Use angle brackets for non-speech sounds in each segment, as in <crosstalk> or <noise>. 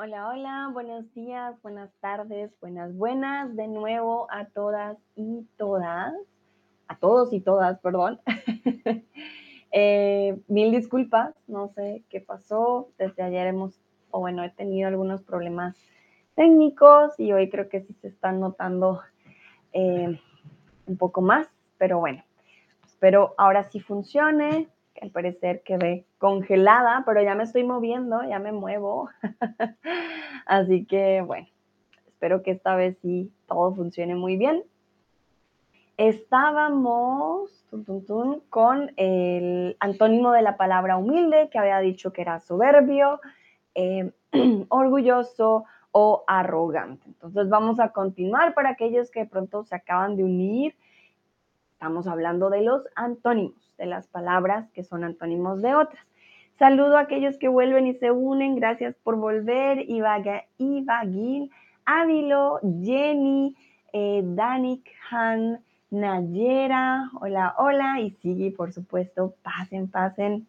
Hola, hola, buenos días, buenas tardes, buenas, buenas, de nuevo a todas y todas, a todos y todas, perdón. <laughs> Eh, mil disculpas, no sé qué pasó, desde ayer hemos, o bueno, he tenido algunos problemas técnicos y hoy creo que sí se están notando eh, un poco más, pero bueno, espero ahora sí funcione, al parecer quedé congelada, pero ya me estoy moviendo, ya me muevo. <laughs> Así que bueno, espero que esta vez sí todo funcione muy bien. Estábamos con el antónimo de la palabra humilde, que había dicho que era soberbio, eh, <clears throat> orgulloso o arrogante. Entonces vamos a continuar para aquellos que pronto se acaban de unir. Estamos hablando de los antónimos de las palabras que son antónimos de otras. Saludo a aquellos que vuelven y se unen. Gracias por volver. Ibagil, Ávilo, Jenny, eh, Danik, Han, Nayera. Hola, hola. Y sigue, por supuesto. Pasen, pasen.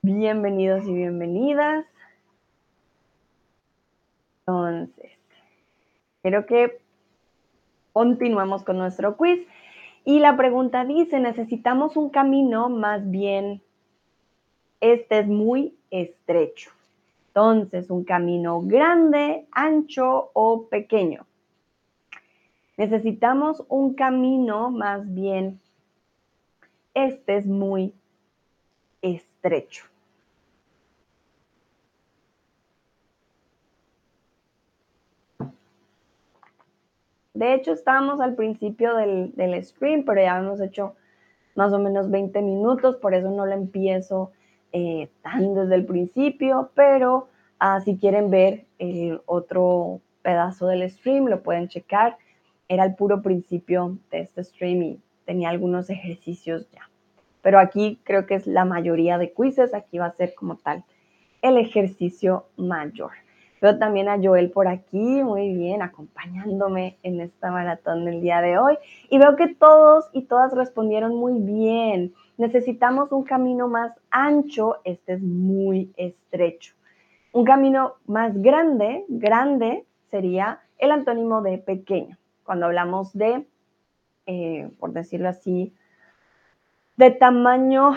Bienvenidos y bienvenidas. Entonces, quiero que continuemos con nuestro quiz. Y la pregunta dice, necesitamos un camino más bien, este es muy estrecho. Entonces, un camino grande, ancho o pequeño. Necesitamos un camino más bien, este es muy estrecho. De hecho, estábamos al principio del, stream, pero ya hemos hecho más o menos 20 minutos, por eso no lo empiezo eh, tan desde el principio, pero ah, si quieren ver el otro pedazo del stream, lo pueden checar. Era el puro principio de este stream y tenía algunos ejercicios ya. Pero aquí creo que es la mayoría de quizzes, aquí va a ser como tal el ejercicio mayor. Veo también a Joel por aquí, muy bien, acompañándome en esta maratón del día de hoy. Y veo que todos y todas respondieron muy bien. Necesitamos un camino más ancho, este es muy estrecho. Un camino más grande, grande sería el antónimo de pequeño. Cuando hablamos de, eh, por decirlo así, de tamaño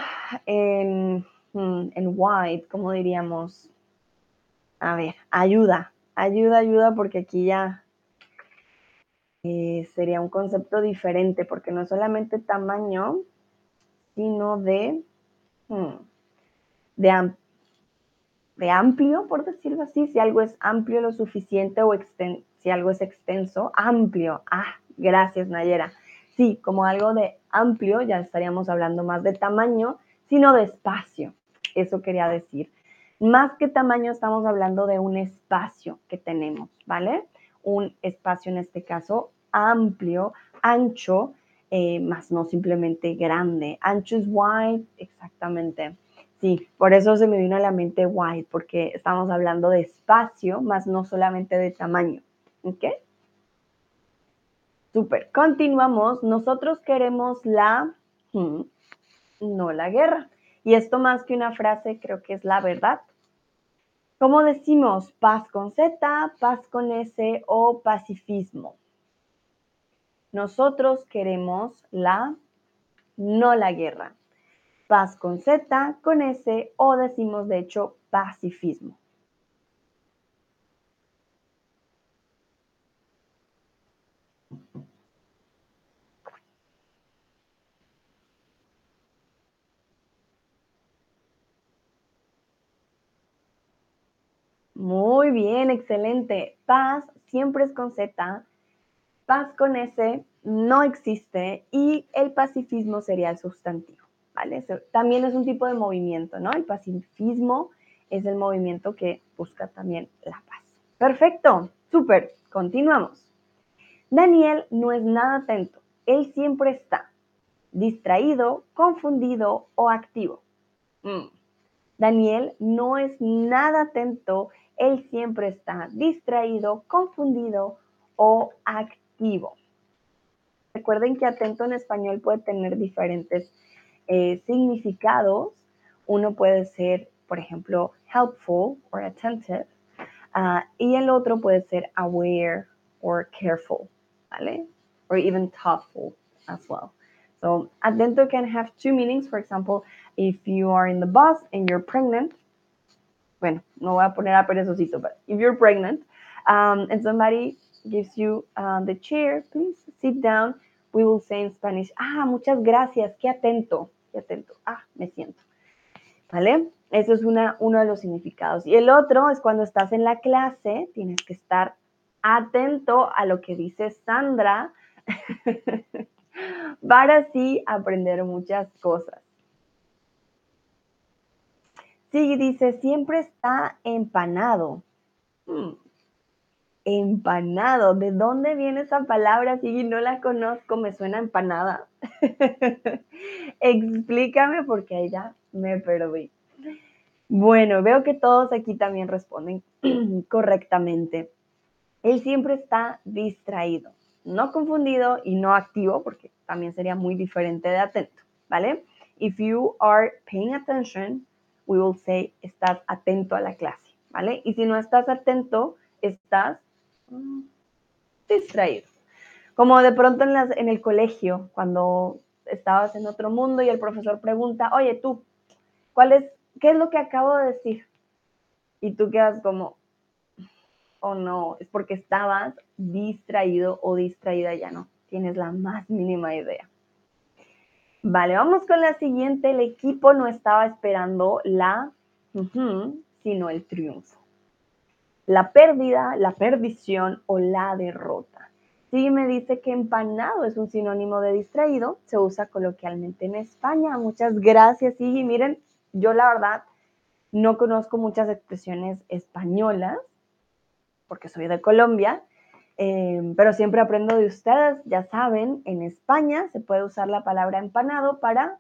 en, hmm, en wide, como diríamos, a ver, ayuda, ayuda, ayuda, porque aquí ya eh, sería un concepto diferente, porque no solamente tamaño, sino de, hmm, de, amplio, por decirlo así, si algo es amplio lo suficiente o si algo es extenso, amplio. Ah, gracias Nayera. Sí, como algo de amplio, ya estaríamos hablando más de tamaño, sino de espacio. Eso quería decir. Más que tamaño, estamos hablando de un espacio que tenemos, ¿vale? Un espacio en este caso amplio, ancho, eh, más no simplemente grande. Ancho es wide, exactamente. Sí, por eso se me vino a la mente wide, porque estamos hablando de espacio, más no solamente de tamaño. ¿Ok? Súper. Continuamos. Nosotros queremos la, hmm, no la guerra. Y esto más que una frase, creo que es la verdad. ¿Cómo decimos paz con Z, paz con S o pacifismo? Nosotros queremos la, no la guerra. Paz con Z, con S o decimos de hecho pacifismo. Muy bien, excelente. Paz siempre es con Z, paz con S no existe y el pacifismo sería el sustantivo, ¿vale? También es un tipo de movimiento, ¿no? El pacifismo es el movimiento que busca también la paz. Perfecto, súper, continuamos. Daniel no es nada atento, él siempre está distraído, confundido o activo. Mm. Daniel no es nada atento, él siempre está distraído, confundido o activo. Recuerden que atento en español puede tener diferentes eh, significados. Uno puede ser, por ejemplo, helpful o attentive. Ah, y el otro puede ser aware or careful, ¿vale? Or even thoughtful as well. So atento can have two meanings. For example, if you are in the bus and you're pregnant, bueno, no voy a poner a perezosito, but if you're pregnant um, and somebody gives you uh, the chair, please sit down. We will say in Spanish, ah, muchas gracias, qué atento, qué atento, ah, me siento. ¿Vale? Eso es una, uno de los significados. Y el otro es cuando estás en la clase, tienes que estar atento a lo que dice Sandra <laughs> para así aprender muchas cosas. Sí, dice, siempre está empanado. Hmm, empanado, ¿de dónde viene esa palabra? Sí, no la conozco, me suena empanada. <laughs> Explícame porque ahí ya me perdí. Bueno, veo que todos aquí también responden <clears throat> correctamente. Él siempre está distraído, no confundido y no activo, porque también sería muy diferente de atento, ¿vale? If you are paying attention, we will say estás atento a la clase, ¿vale? Y si no estás atento, estás mm, distraído. Como de pronto en, las, en el colegio, cuando estabas en otro mundo y el profesor pregunta, oye tú, ¿cuál es, qué es lo que acabo de decir? Y tú quedas como, oh no, es porque estabas distraído o distraída, ya no tienes la más mínima idea. Vale, vamos con la siguiente. El equipo no estaba esperando la, sino el triunfo. La pérdida, la perdición o la derrota. Sí, me dice que empanado es un sinónimo de distraído. Se usa coloquialmente en España. Muchas gracias, y Miren, yo la verdad no conozco muchas expresiones españolas porque soy de Colombia, Em, pero siempre aprendo de ustedes, ya saben, en España se puede usar la palabra empanado para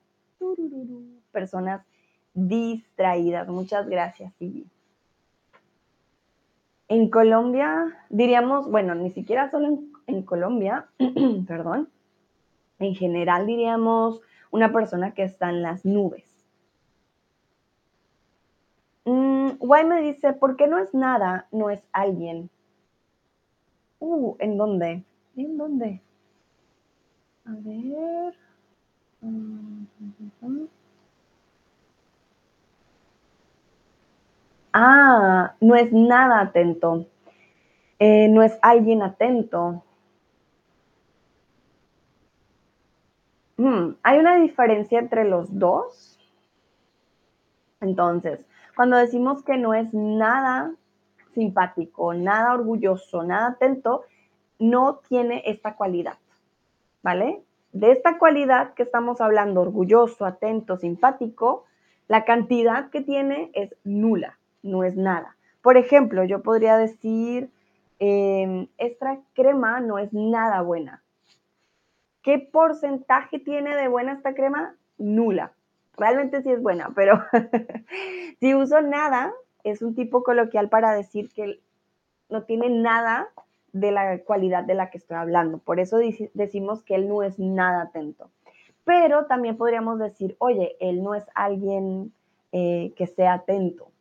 personas distraídas. Muchas gracias, Sigui. En Colombia, diríamos, bueno, ni siquiera solo en, en Colombia, <clears throat> perdón, en general diríamos una persona que está en las nubes. Mm, Guay me dice, ¿por qué no es nada? No es alguien. Uh, ¿en dónde? ¿En dónde? A ver. Ah, no es nada atento. Eh, no es alguien atento. Hmm, ¿Hay una diferencia entre los dos? Entonces, cuando decimos que no es nada simpático, nada orgulloso, nada atento, no tiene esta cualidad, ¿vale? De esta cualidad que estamos hablando, orgulloso, atento, simpático, la cantidad que tiene es nula, no es nada. Por ejemplo, yo podría decir, em, esta crema no es nada buena. ¿Qué porcentaje tiene de buena esta crema? Nula. Realmente sí es buena, pero <laughs> si uso nada, es un tipo coloquial para decir que no tiene nada de la cualidad de la que estoy hablando. Por eso decimos que él no es nada atento. Pero también podríamos decir, oye, él no es alguien eh, que sea atento.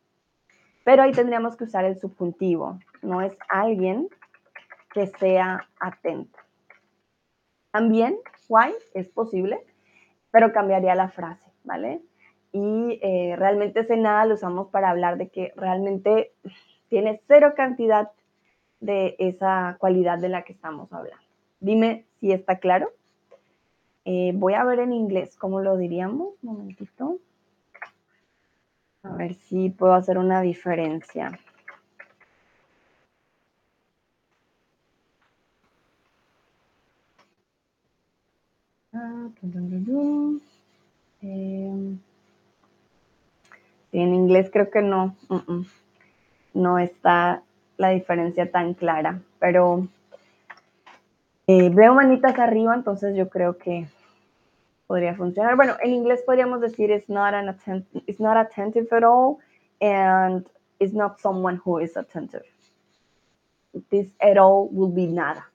Pero ahí tendríamos que usar el subjuntivo. No es alguien que sea atento. También, why, es posible, pero cambiaría la frase, ¿vale? Y eh, realmente ese nada lo usamos para hablar de que realmente tiene cero cantidad de esa cualidad de la que estamos hablando. Dime si está claro. Eh, voy a ver en inglés cómo lo diríamos. Un momentito. A ver si puedo hacer una diferencia. Ah, eh, en inglés creo que no, no está la diferencia tan clara, pero eh, veo manitas arriba, entonces yo creo que podría funcionar. Bueno, en inglés podríamos decir it's not, an it's not attentive at all and it's not someone who is attentive. This at all will be nada.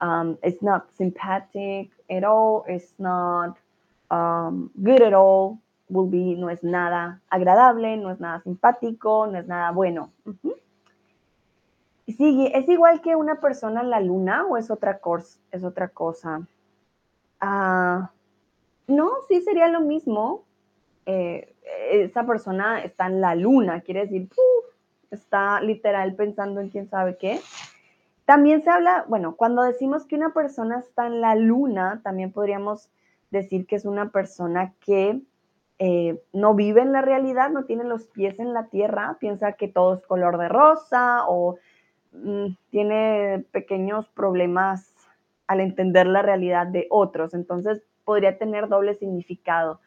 Um, it's not sympathetic at all. It's not um, good at all be no es nada agradable, no es nada simpático, no es nada bueno. Sí, ¿es igual que una persona en la luna o es otra, cosa? es otra cosa? Ah, no, sí sería lo mismo. Eh, esa persona está en la luna, quiere decir, está literal pensando en quién sabe qué. También se habla, bueno, cuando decimos que una persona está en la luna, también podríamos decir que es una persona que eh, no vive en la realidad, no tiene los pies en la tierra, piensa que todo es color de rosa o mm, tiene pequeños problemas al entender la realidad de otros. Entonces podría tener doble significado.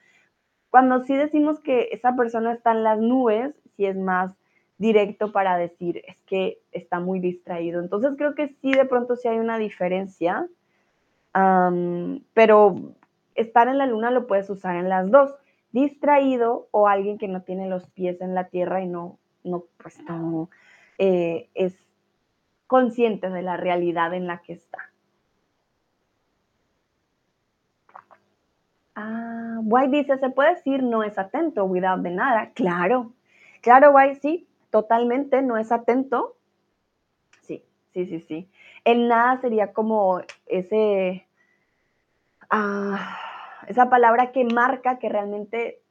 Cuando sí decimos que esa persona está en las nubes, sí es más directo para decir es que está muy distraído. Entonces creo que sí de pronto sí hay una diferencia, pero estar en la luna lo puedes usar en las dos, distraído o alguien que no tiene los pies en la tierra y no, no, pues no eh, es consciente de la realidad en la que está. Ah, White dice, ¿se puede decir no es atento without de nada? Claro, claro, White, sí, totalmente, no es atento. Sí, sí, sí, sí. El nada sería como ese, ah, esa palabra que marca que realmente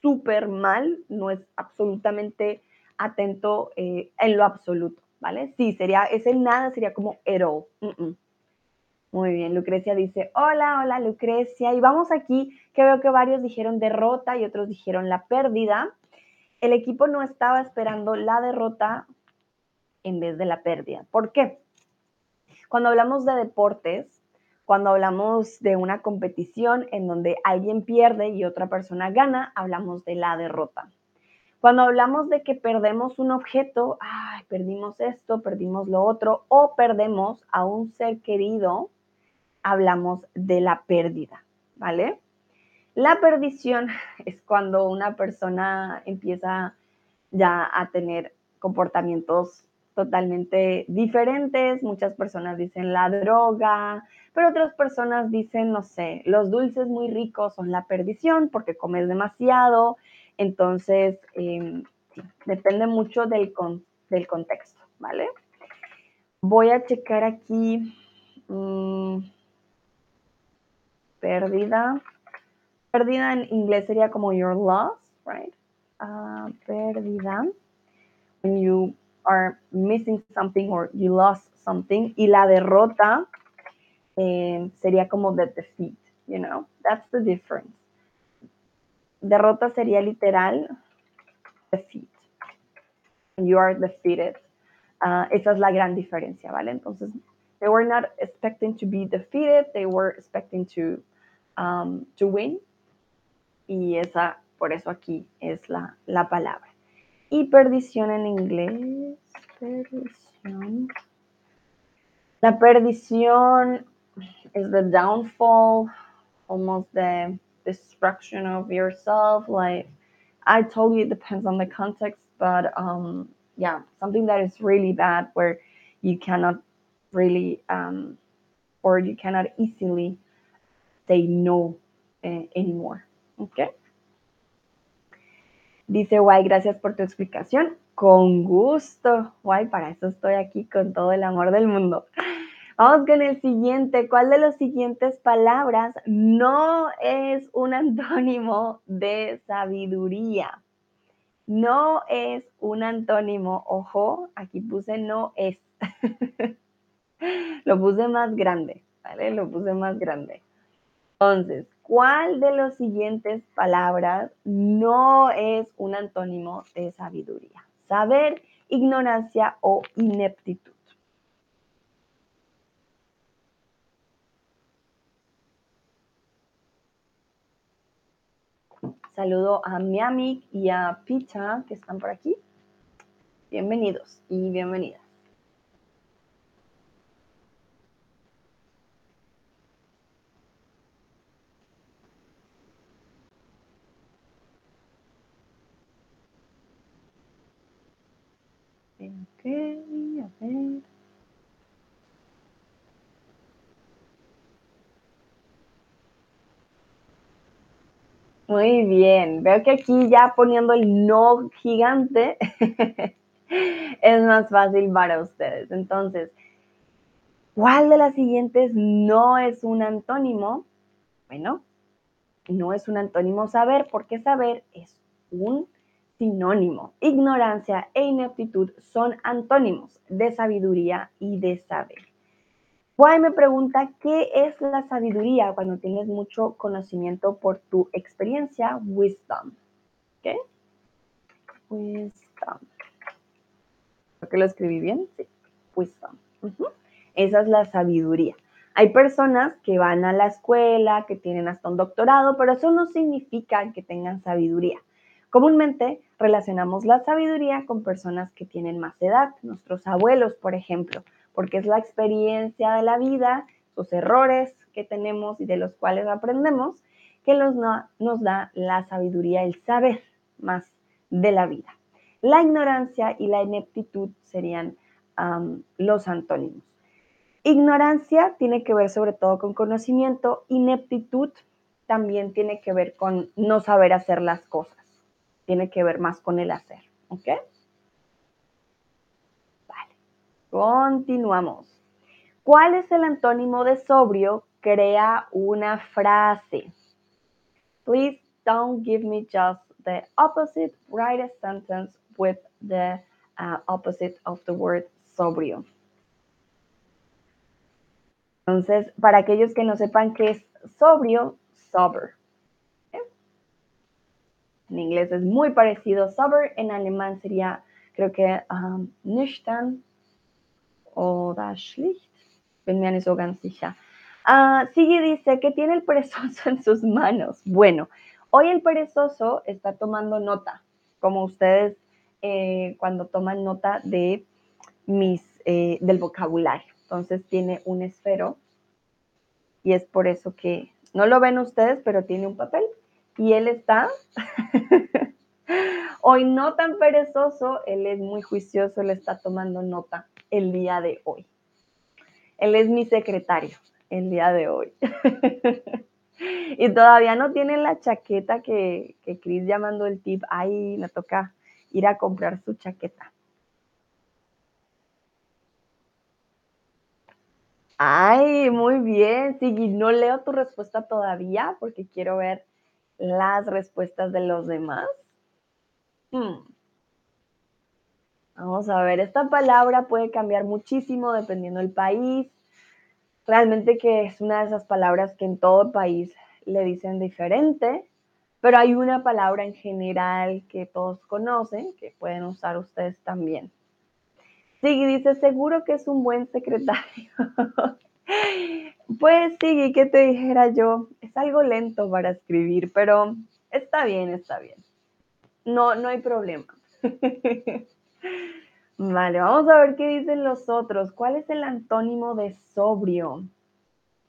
súper mal, no es absolutamente atento eh, en lo absoluto, ¿vale? Sí, sería, ese nada sería como ero. Muy bien, Lucrecia dice, hola, hola Lucrecia. Y vamos aquí, que veo que varios dijeron derrota y otros dijeron la pérdida. El equipo no estaba esperando la derrota en vez de la pérdida. ¿Por qué? Cuando hablamos de deportes, cuando hablamos de una competición en donde alguien pierde y otra persona gana, hablamos de la derrota. Cuando hablamos de que perdemos un objeto, ay, perdimos esto, perdimos lo otro, o perdemos a un ser querido, hablamos de la pérdida, ¿vale? La perdición es cuando una persona empieza ya a tener comportamientos totalmente diferentes. Muchas personas dicen la droga, pero otras personas dicen, no sé, los dulces muy ricos son la perdición porque comes demasiado. Entonces, em, depende mucho del, del contexto, ¿vale? Voy a checar aquí. Mm, pérdida. Pérdida en inglés sería como your loss, right? Uh, pérdida. When you are missing something or you lost something. Y la derrota eh, sería como the defeat, you know? That's the difference. Derrota sería literal defeat. You are defeated. Uh, esa es la gran diferencia, ¿vale? Entonces, they were not expecting to be defeated, they were expecting to um, to win. Y esa, por eso aquí es la, la palabra. Y perdición en inglés. Perdición. La perdición is the downfall, almost the destruction of yourself. Like I told you, it depends on the context, but um, yeah, something that is really bad where you cannot really um, or you cannot easily say no eh, anymore. ¿Ok? Dice Guay, gracias por tu explicación. Con gusto. Guay, para eso estoy aquí con todo el amor del mundo. Vamos con el siguiente. ¿Cuál de las siguientes palabras no es un antónimo de sabiduría? No es un antónimo. Ojo, aquí puse no es. <laughs> Lo puse más grande, ¿vale? Lo puse más grande. Entonces, ¿cuál de las siguientes palabras no es un antónimo de sabiduría? Saber, ignorancia o ineptitud. Saludo a Miami y a Picha que están por aquí. Bienvenidos y bienvenidas. A ver. Muy bien, veo que aquí ya poniendo el no gigante, <laughs> es más fácil para ustedes. Entonces, ¿cuál de las siguientes no es un antónimo? Bueno, no es un antónimo saber, porque saber es un sinónimo. Ignorancia e ineptitud son antónimos de sabiduría y de saber. Guay me pregunta, ¿qué es la sabiduría cuando tienes mucho conocimiento por tu experiencia? Wisdom. ¿Qué? Wisdom. ¿Creo que lo escribí bien? Sí. Wisdom. Esa es la sabiduría. Hay personas que van a la escuela, que tienen hasta un doctorado, pero eso no significa que tengan sabiduría. Comúnmente relacionamos la sabiduría con personas que tienen más edad, nuestros abuelos, por ejemplo, porque es la experiencia de la vida, los errores que tenemos y de los cuales aprendemos, que nos, nos da la sabiduría, el saber más de la vida. La ignorancia y la ineptitud serían los antónimos. Ignorancia tiene que ver sobre todo con conocimiento, ineptitud también tiene que ver con no saber hacer las cosas tiene que ver más con el hacer, ¿ok? Vale, continuamos. ¿Cuál es el antónimo de sobrio? Crea una frase. Please don't give me just the opposite. Write a sentence with the uh, opposite of the word sobrio. Entonces, para aquellos que no sepan qué es sobrio, sober. En inglés es muy parecido. Sober en alemán sería, creo que um, nüchtern oder schlicht. Bin ganz sicher. Uh, dice que tiene el perezoso en sus manos. Bueno, hoy el perezoso está tomando nota, como ustedes eh, cuando toman nota de mis, eh, del vocabulario. Entonces tiene un esfero y es por eso que no lo ven ustedes, pero tiene un papel y él está <laughs> hoy no tan perezoso, él es muy juicioso, le está tomando nota el día de hoy. Él es mi secretario el día de hoy. <laughs> y todavía no tiene la chaqueta que, que Chris llamando el tip, ay, me toca ir a comprar su chaqueta. Ay, muy bien, Sigui, no leo tu respuesta todavía porque quiero ver las respuestas de los demás? Hmm. Vamos a ver, esta palabra puede cambiar muchísimo dependiendo del país. Realmente que es una de esas palabras que en todo país le dicen diferente, pero hay una palabra en general que todos conocen, que pueden usar ustedes también. Sí, dice, seguro que es un buen secretario. <laughs> Pues sí, ¿qué te dijera yo? Es algo lento para escribir, pero está bien, está bien. No, no hay problema. <laughs> Vale, vamos a ver qué dicen los otros. ¿Cuál es el antónimo de sobrio?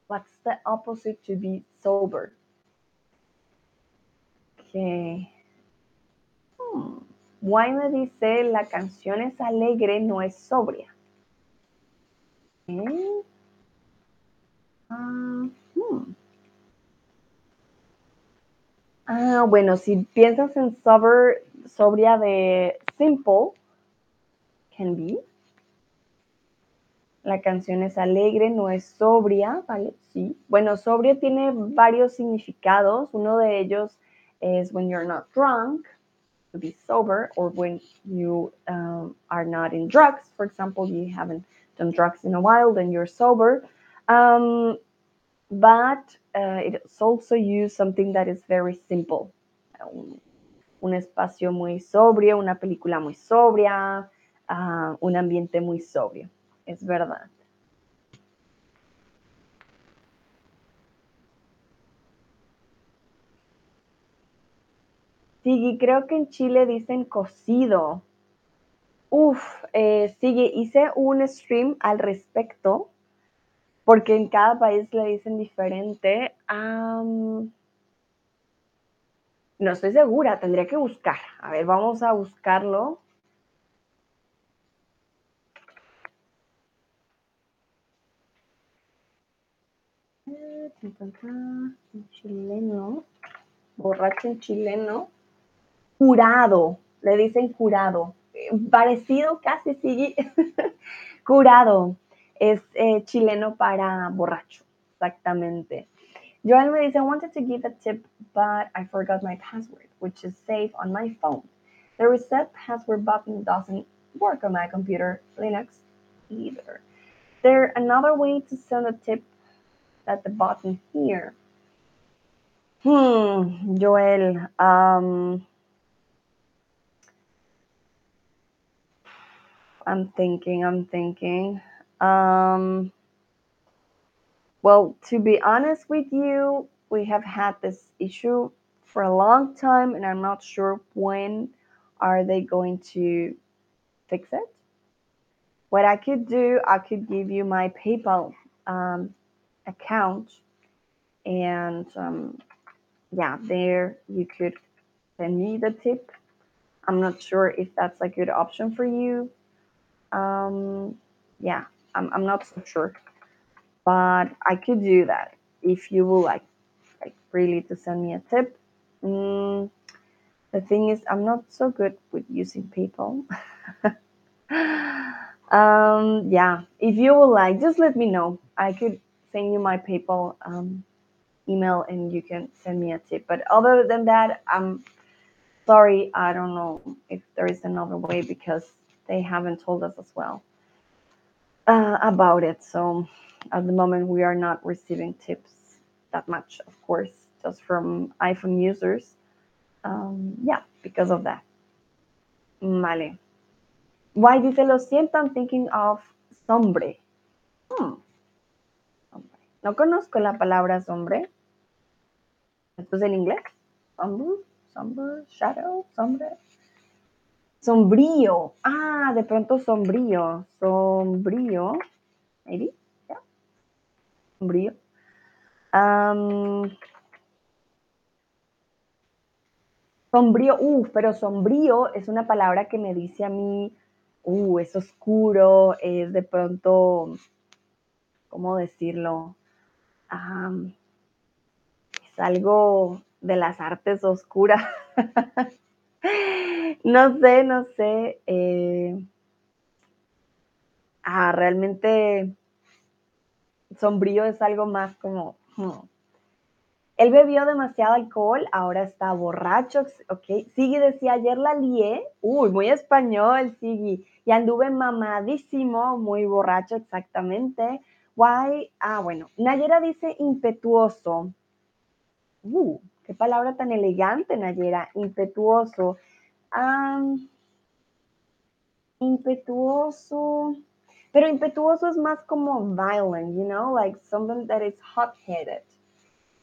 What's the opposite to be sober? Okay. Hmm. Why me dice la canción es alegre, no es sobria. Ah, hmm. ah, bueno, si piensas en sober, sobria de simple, can be. La canción es alegre, no es sobria, ¿vale? Sí. Bueno, sobria tiene varios significados. Uno de ellos es when you're not drunk, to be sober, or when you um, are not in drugs. For example, you haven't done drugs in a while, then you're sober. Um, but uh, it's also used something that is very simple. Un, espacio muy sobrio, una película muy sobria, uh, un ambiente muy sobrio. Es verdad. Sí, creo que en Chile dicen cocido. Uf, eh, sigue, hice un stream al respecto porque en cada país le dicen diferente. no estoy segura, tendría que buscar. A ver, vamos a buscarlo. En chileno, borracho en chileno, curado, le dicen curado. parecido casi, sí. Curado <laughs> es eh, chileno para borracho, exactamente. Joel me dice, I wanted to give a tip, but I forgot my password, which is safe on my phone. The reset password button doesn't work on my computer, Linux either. There another way to send a tip at the button here. Hmm, Joel, um, I'm thinking, I'm thinking. Um, well, to be honest with you, we have had this issue for a long time, and I'm not sure when are they going to fix it. What I could do, I could give you my PayPal um, account, and um, yeah, there you could send me the tip. I'm not sure if that's a good option for you. Um, yeah, I'm, I'm not so sure, but I could do that if you would like, like really to send me a tip. Mm, the thing is, I'm not so good with using PayPal. <laughs> um, yeah, if you would like, just let me know. I could send you my PayPal um, email and you can send me a tip. But other than that, I'm sorry, I don't know if there is another way because they haven't told us as well uh, about it. So at the moment, we are not receiving tips that much, of course, just from iPhone users. Um, yeah, because of that. Vale. Why dice lo siento, I'm thinking of sombre. Hmm. Sombre. No conozco la palabra sombre. ¿Esto es en inglés? Sombre, sombre, shadow, sombre. Sombrío. Ah, de pronto sombrío. Sombrío. Maybe. Sombrío. Sombrío. Uh, pero sombrío es una palabra que me dice a mí, uh, es oscuro, es de pronto, ¿cómo decirlo? Es algo de las artes oscuras. <laughs> no sé, no sé. Ah, realmente sombrío es algo más como... Hmm. Él bebió demasiado alcohol, ahora está borracho, ok. Sigui decía, ayer la lié, uy, muy español, Sigui, y anduve mamadísimo, muy borracho, exactamente. Why, ah, bueno, Nayera dice impetuoso. Uh, qué palabra tan elegante, Nayera, impetuoso. Um, impetuoso. Pero impetuoso es más como violent, you know, like something that is hot-headed,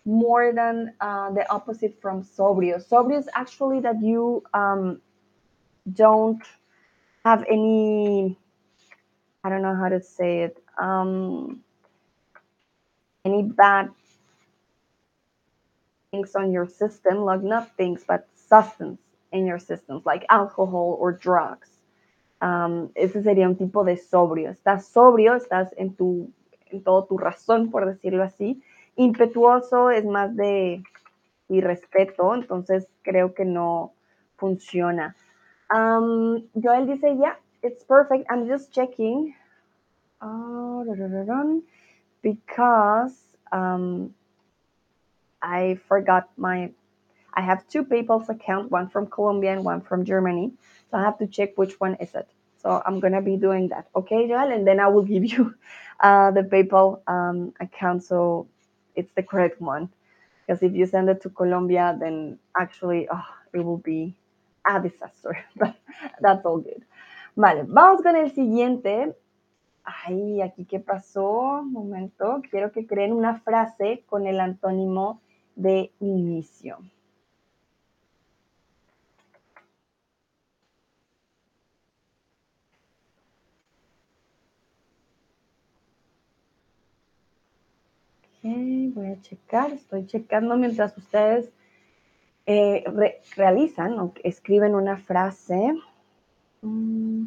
more than uh, the opposite from sobrio. Sobrio is actually that you um, don't have any, I don't know how to say it, um, any bad things on your system, like not things, but substance in your systems, like alcohol or drugs. Um, ese sería un tipo de sobrio. Estás sobrio, estás en, tu, en todo tu razón, por decirlo así. Impetuoso es más de irrespeto, entonces creo que no funciona. Um, Joel dice, yeah, it's perfect. I'm just checking. Uh, because um, I forgot my I have two PayPal's account, one from Colombia and one from Germany. So I have to check which one is it. So I'm gonna be doing that, okay, Joel? And then I will give you <laughs> uh, the PayPal um, account so it's the correct one. Because if you send it to Colombia, then actually oh, it will be a disaster. <laughs> But that's all good. Vale, vamos con el siguiente. Ay, aquí qué pasó. Momento. Quiero que creen una frase con el antónimo de inicio. Voy a checar, estoy checando mientras ustedes eh, realizan o escriben una frase. Mm.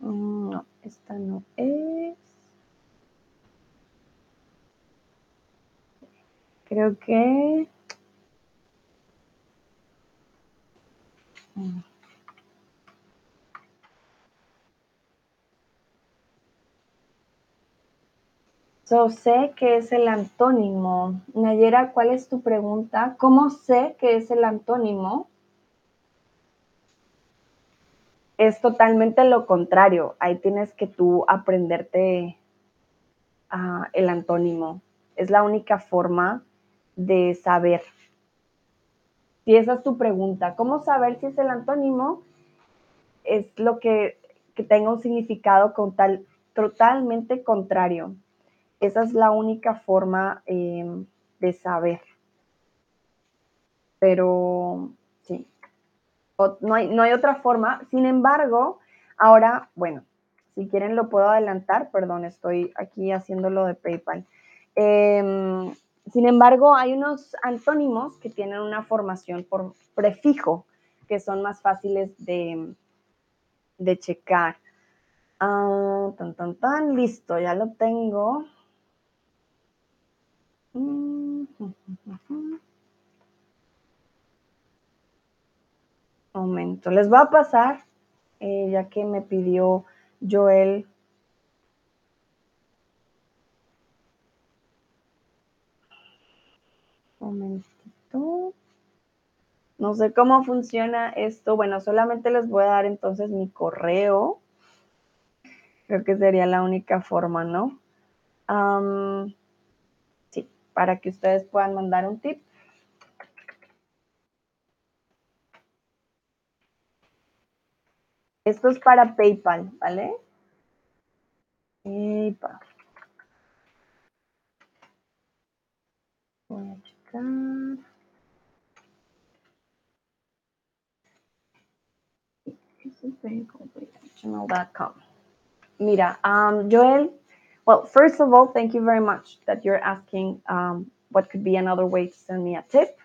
Mm, no, esta no es. Creo que... So, sé que es el antónimo. Nayera, ¿cuál es tu pregunta? ¿Cómo sé que es el antónimo? Es totalmente lo contrario. Ahí tienes que tú aprenderte uh, el antónimo. Es la única forma de saber. Si esa es tu pregunta, ¿cómo saber si es el antónimo? Es lo que, que tenga un significado con tal, totalmente contrario. Esa es la única forma eh, de saber. Pero sí, no hay, no hay otra forma. Sin embargo, ahora, bueno, si quieren lo puedo adelantar, perdón, estoy aquí haciéndolo de PayPal. Em, sin embargo, hay unos antónimos que tienen una formación por prefijo, que son más fáciles de, de checar. Ah, tan, tan, tan, listo, ya lo tengo. Momento, les va a pasar, eh, ya que me pidió Joel. Momentito. No sé cómo funciona esto. Bueno, solamente les voy a dar entonces mi correo. Creo que sería la única forma, ¿no? Para que ustedes puedan mandar un tip. Esto es para PayPal, ¿vale? PayPal. Voy a checar. Mira, um, Joel, Well, first of all, thank you very much that you're asking um, what could be another way to send me a tip.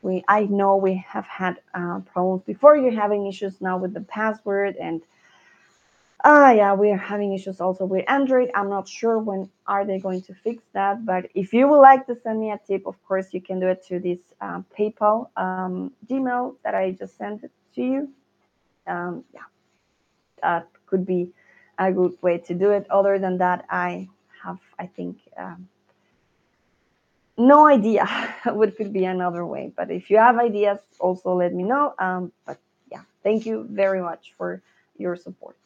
We, I know we have had uh, problems before. You're having issues now with the password, and ah, uh, yeah, we're having issues also with Android. I'm not sure when are they going to fix that. But if you would like to send me a tip, of course, you can do it to this uh, PayPal um, Gmail that I just sent it to you. Um, yeah, that could be a good way to do it. Other than that, I have, I think, um, no idea <laughs> what could be another way. But if you have ideas, also let me know. Um, but yeah, thank you very much for your support.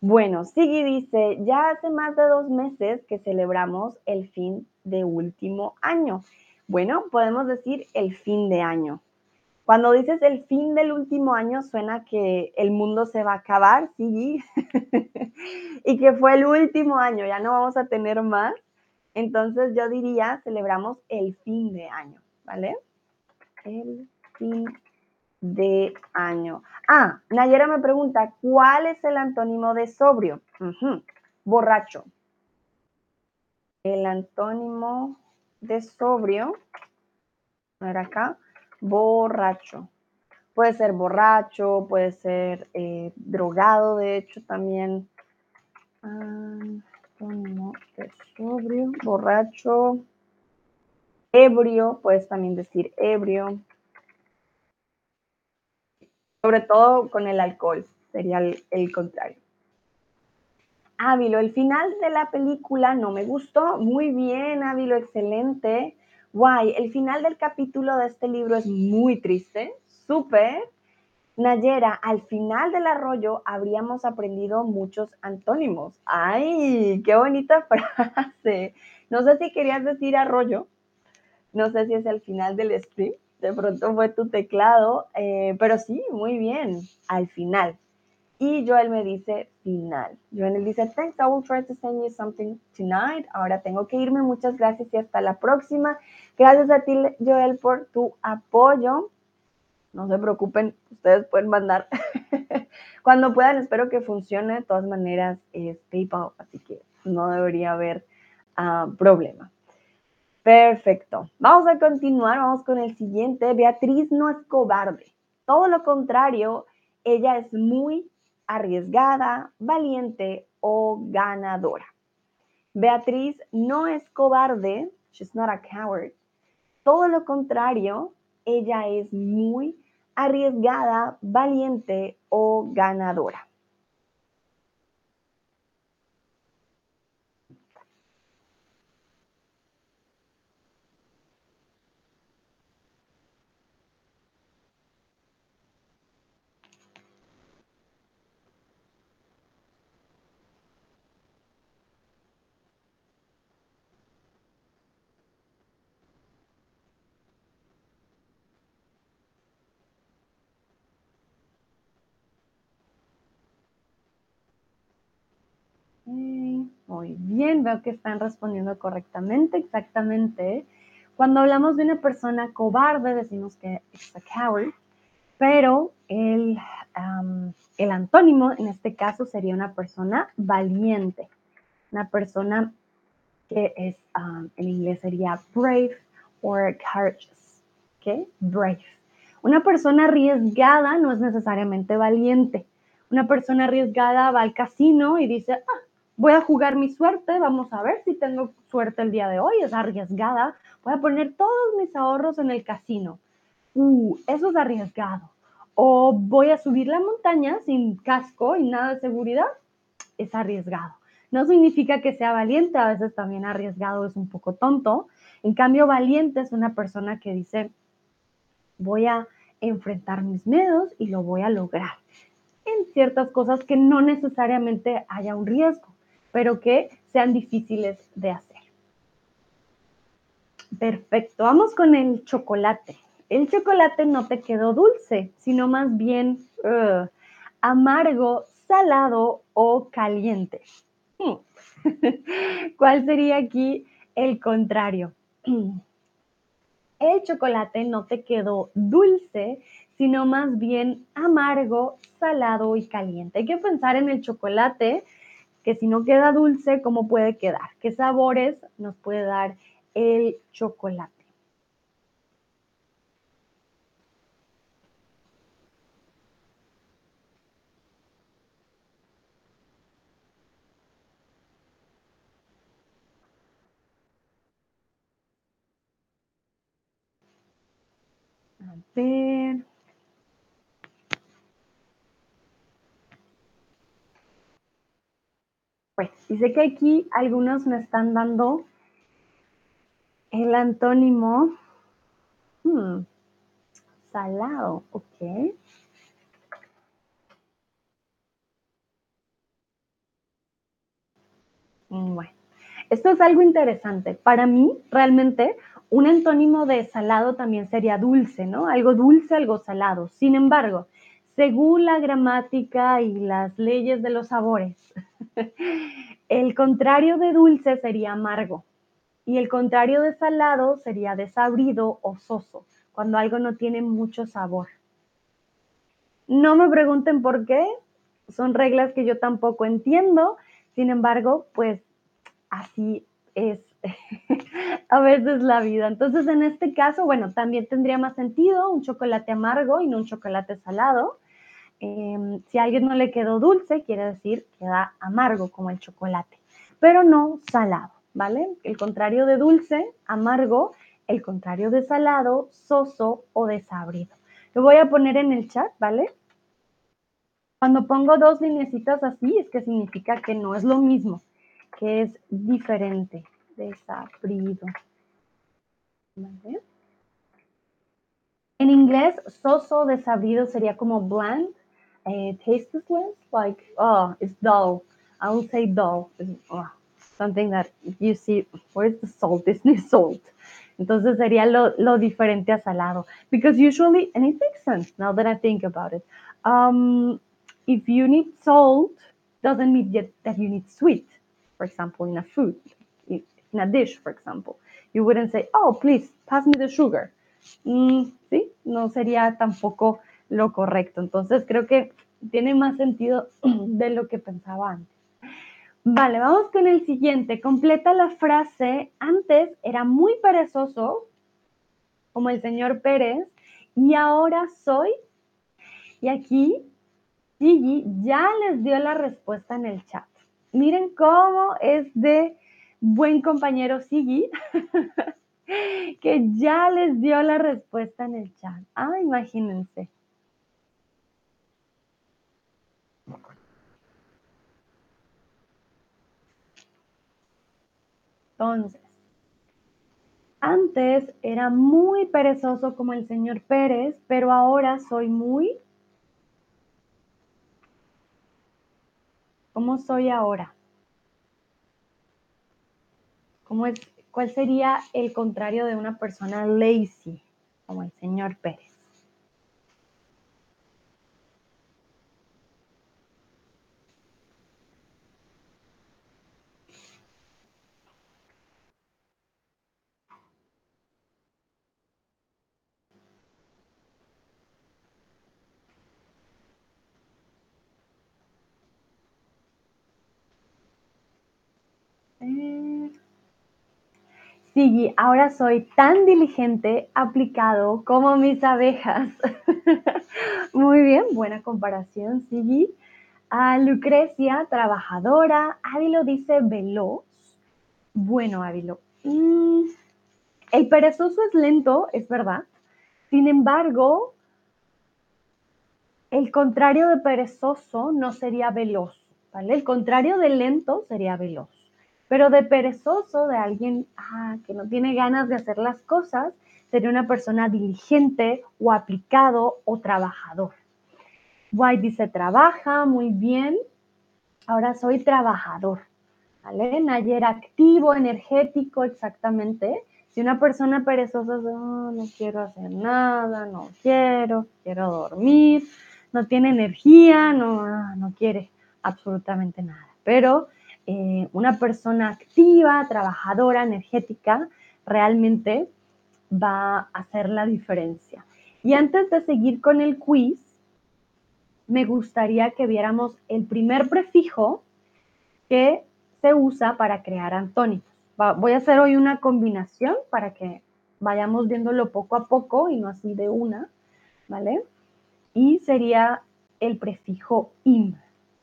Bueno, Sigui dice, ya hace más de dos meses que celebramos el fin de último año. Bueno, podemos decir el fin de año. Cuando dices el fin del último año, suena que el mundo se va a acabar, sí, <laughs> y que fue el último año, ya no vamos a tener más. Entonces yo diría, celebramos el fin de año, ¿vale? El fin de año. Ah, Nayera me pregunta, ¿cuál es el antónimo de sobrio? Borracho. El antónimo de sobrio, a ver acá, borracho. Puede ser borracho, puede ser eh, drogado, de hecho también. sobrio, borracho, ebrio, puedes también decir ebrio. Sobre todo con el alcohol, sería el, el contrario. Ávilo, el final de la película no me gustó. Muy bien, Ávilo, excelente. Guay, el final del capítulo de este libro es muy triste, súper. Nayera, al final del arroyo habríamos aprendido muchos antónimos. ¡Ay, qué bonita <laughs> frase! No sé si querías decir arroyo, no sé si es el final del stream, de pronto fue tu teclado, eh, pero sí, muy bien, al final. Y Joel me dice final. Joel dice, thanks, I will try to send you something tonight. Ahora tengo que irme, muchas gracias y hasta la próxima. Gracias a ti, Joel, por tu apoyo. No se preocupen, ustedes pueden mandar <laughs> cuando puedan. Espero que funcione. De todas maneras, es PayPal, así que no debería haber ah, problema. Perfecto. Vamos a continuar. Vamos con el siguiente. Beatriz no es cobarde. Todo lo contrario, ella es muy arriesgada, valiente o ganadora. Beatriz no es cobarde, she's not a coward. todo lo contrario, ella es muy arriesgada, valiente o ganadora. Muy bien, veo que están respondiendo correctamente, exactamente. Cuando hablamos de una persona cobarde, decimos que es a coward, pero el, el antónimo en este caso sería una persona valiente, una persona que es, en inglés sería brave or courageous, ¿ok? Brave. Una persona arriesgada no es necesariamente valiente. Una persona arriesgada va al casino y dice, ah, voy a jugar mi suerte, vamos a ver si tengo suerte el día de hoy, es arriesgada, voy a poner todos mis ahorros en el casino. Uh, eso es arriesgado. O voy a subir la montaña sin casco y nada de seguridad, es arriesgado. No significa que sea valiente, a veces también arriesgado es un poco tonto. En cambio, valiente es una persona que dice, voy a enfrentar mis miedos y lo voy a lograr en ciertas cosas que no necesariamente haya un riesgo pero que sean difíciles de hacer. Perfecto, vamos con el chocolate. El chocolate no te quedó dulce, sino más bien uh, amargo, salado o caliente. Hmm. <laughs> ¿Cuál sería aquí el contrario? El chocolate no te quedó dulce, sino más bien amargo, salado y caliente. Hay que pensar en el chocolate que si no queda dulce, ¿cómo puede quedar? ¿Qué sabores nos puede dar el chocolate? A. Pues, y sé que aquí algunos me están dando el antónimo hmm, salado, ok. Bueno, esto es algo interesante. Para mí, realmente, un antónimo de salado también sería dulce, ¿no? Algo dulce, algo salado. Sin embargo, según la gramática y las leyes de los sabores. <laughs> el contrario de dulce sería amargo y el contrario de salado sería desabrido o soso, cuando algo no tiene mucho sabor. No me pregunten por qué, son reglas que yo tampoco entiendo, sin embargo, pues así es <laughs> a veces la vida. Entonces, en este caso, bueno, también tendría más sentido un chocolate amargo y no un chocolate salado. Em, si a alguien no le quedó dulce, quiere decir que queda amargo como el chocolate, pero no salado, ¿vale? El contrario de dulce, amargo, el contrario de salado, soso o desabrido. Lo voy a poner en el chat, ¿vale? Cuando pongo dos linecitas así, es que significa que no es lo mismo, que es diferente, desabrido. ¿Vale? En inglés, soso, desabrido sería como bland, uh, tasteless, like, oh, it's dull. I will say dull. Oh, something that you see, where's the salt? Is salt. Entonces sería lo, lo, diferente a salado. Because usually, and it makes sense now that I think about it, um, if you need salt, doesn't mean yet that you need sweet, for example, in a food, in a dish, for example. You wouldn't say, oh, please, pass me the sugar. Mm, sí, no sería tampoco lo correcto. Entonces creo que tiene más sentido <clears throat> de lo que pensaba antes. Vale, vamos con el siguiente. Completa la frase. Antes era muy perezoso, como el señor Pérez, y ahora soy. Y aquí Gigi ya les dio la respuesta en el chat. Miren cómo es de buen compañero Sigi. <laughs> que ya les dio la respuesta en el chat. Ah, imagínense. Entonces, antes era muy perezoso como el señor Pérez, pero ahora soy muy... ¿Cómo soy ahora? ¿Cómo es, ¿Cuál sería el contrario de una persona lazy, como el señor Pérez? Sí, ahora soy tan diligente, aplicado como mis abejas. <laughs> Muy bien, buena comparación, Sigui. A Lucrecia, trabajadora. Ávilo dice veloz. Bueno, Ávilo. Mm, el perezoso es lento, es verdad. Sin embargo, el contrario de perezoso no sería veloz, ¿vale? El contrario de lento sería veloz. Pero de perezoso, de alguien ah, que no tiene ganas de hacer las cosas, sería una persona diligente o aplicado o trabajador. White dice trabaja, muy bien. Ahora soy trabajador. ¿Vale? Nayer activo, energético, exactamente. Si una persona perezosa oh, no quiero hacer nada, no quiero, quiero dormir, no tiene energía, no, ah, no quiere absolutamente nada. Pero eh, una persona activa, trabajadora, energética, realmente va a hacer la diferencia. Y antes de seguir con el quiz, me gustaría que viéramos el primer prefijo que se usa para crear antónimos. voy a hacer hoy una combinación para que vayamos viéndolo poco a poco y no así de una, ¿vale? Y sería el prefijo im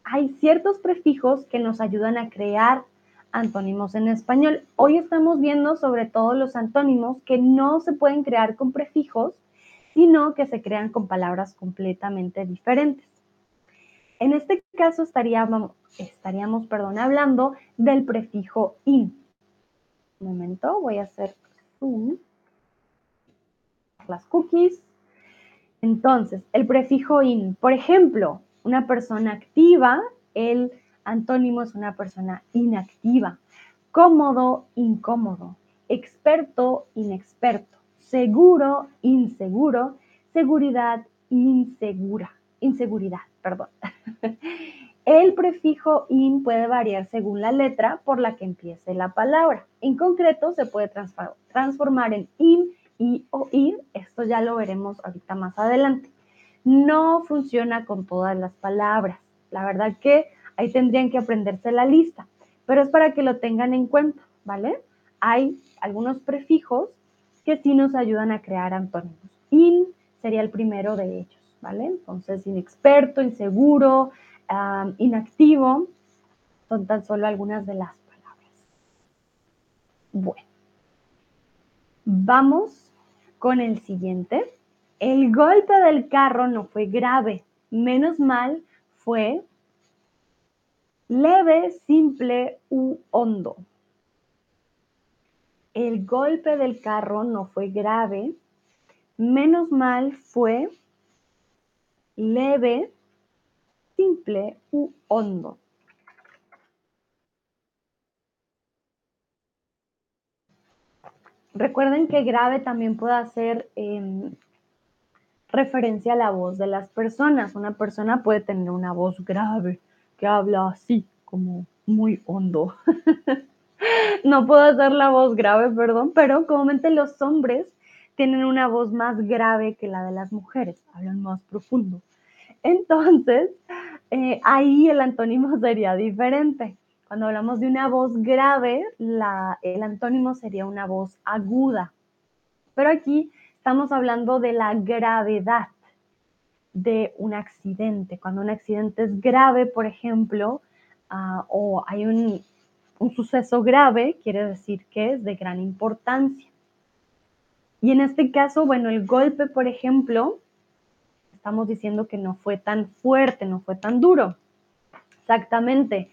hay ciertos prefijos que nos ayudan a crear antónimos en español. Hoy estamos viendo sobre todo los antónimos que no se pueden crear con prefijos, sino que se crean con palabras completamente diferentes. En este caso estaríamos, perdón, hablando del prefijo in. Un momento, voy a hacer zoom. Las cookies. Entonces, el prefijo in. Por ejemplo, una persona activa, el antónimo es una persona inactiva. Cómodo, incómodo. Experto, inexperto. Seguro, inseguro. Seguridad, insegura. Inseguridad, perdón. <laughs> El prefijo in puede variar según la letra por la que empiece la palabra. En concreto, se puede transformar en in, i o ir. Esto ya lo veremos ahorita más adelante no funciona con todas las palabras. La verdad que ahí tendrían que aprenderse la lista, pero es para que lo tengan en cuenta, ¿vale? Hay algunos prefijos que sí nos ayudan a crear antónimos. In sería el primero de ellos, ¿vale? Entonces, inexperto, inseguro, inactivo, son tan solo algunas de las palabras. Bueno, vamos con el siguiente. El golpe del carro no fue grave, menos mal fue leve, simple u hondo. El golpe del carro no fue grave, menos mal fue leve, simple u hondo. Recuerden que grave también puede ser em, referencia a la voz de las personas. Una persona puede tener una voz grave que habla así, como muy hondo. <laughs> no puedo hacer la voz grave, perdón, pero comúnmente los hombres tienen una voz más grave que la de las mujeres, hablan más profundo. Entonces, eh, ahí el antónimo <laughs> sería diferente. Cuando hablamos de una voz grave, el antónimo sería una voz aguda. Pero aquí estamos hablando de la gravedad de un accidente. Cuando un accidente es grave, por ejemplo, ah, o hay un, un suceso grave, quiere decir que es de gran importancia. y en este caso, bueno, el golpe, por ejemplo, estamos diciendo que no fue tan fuerte, no fue tan duro. Exactamente.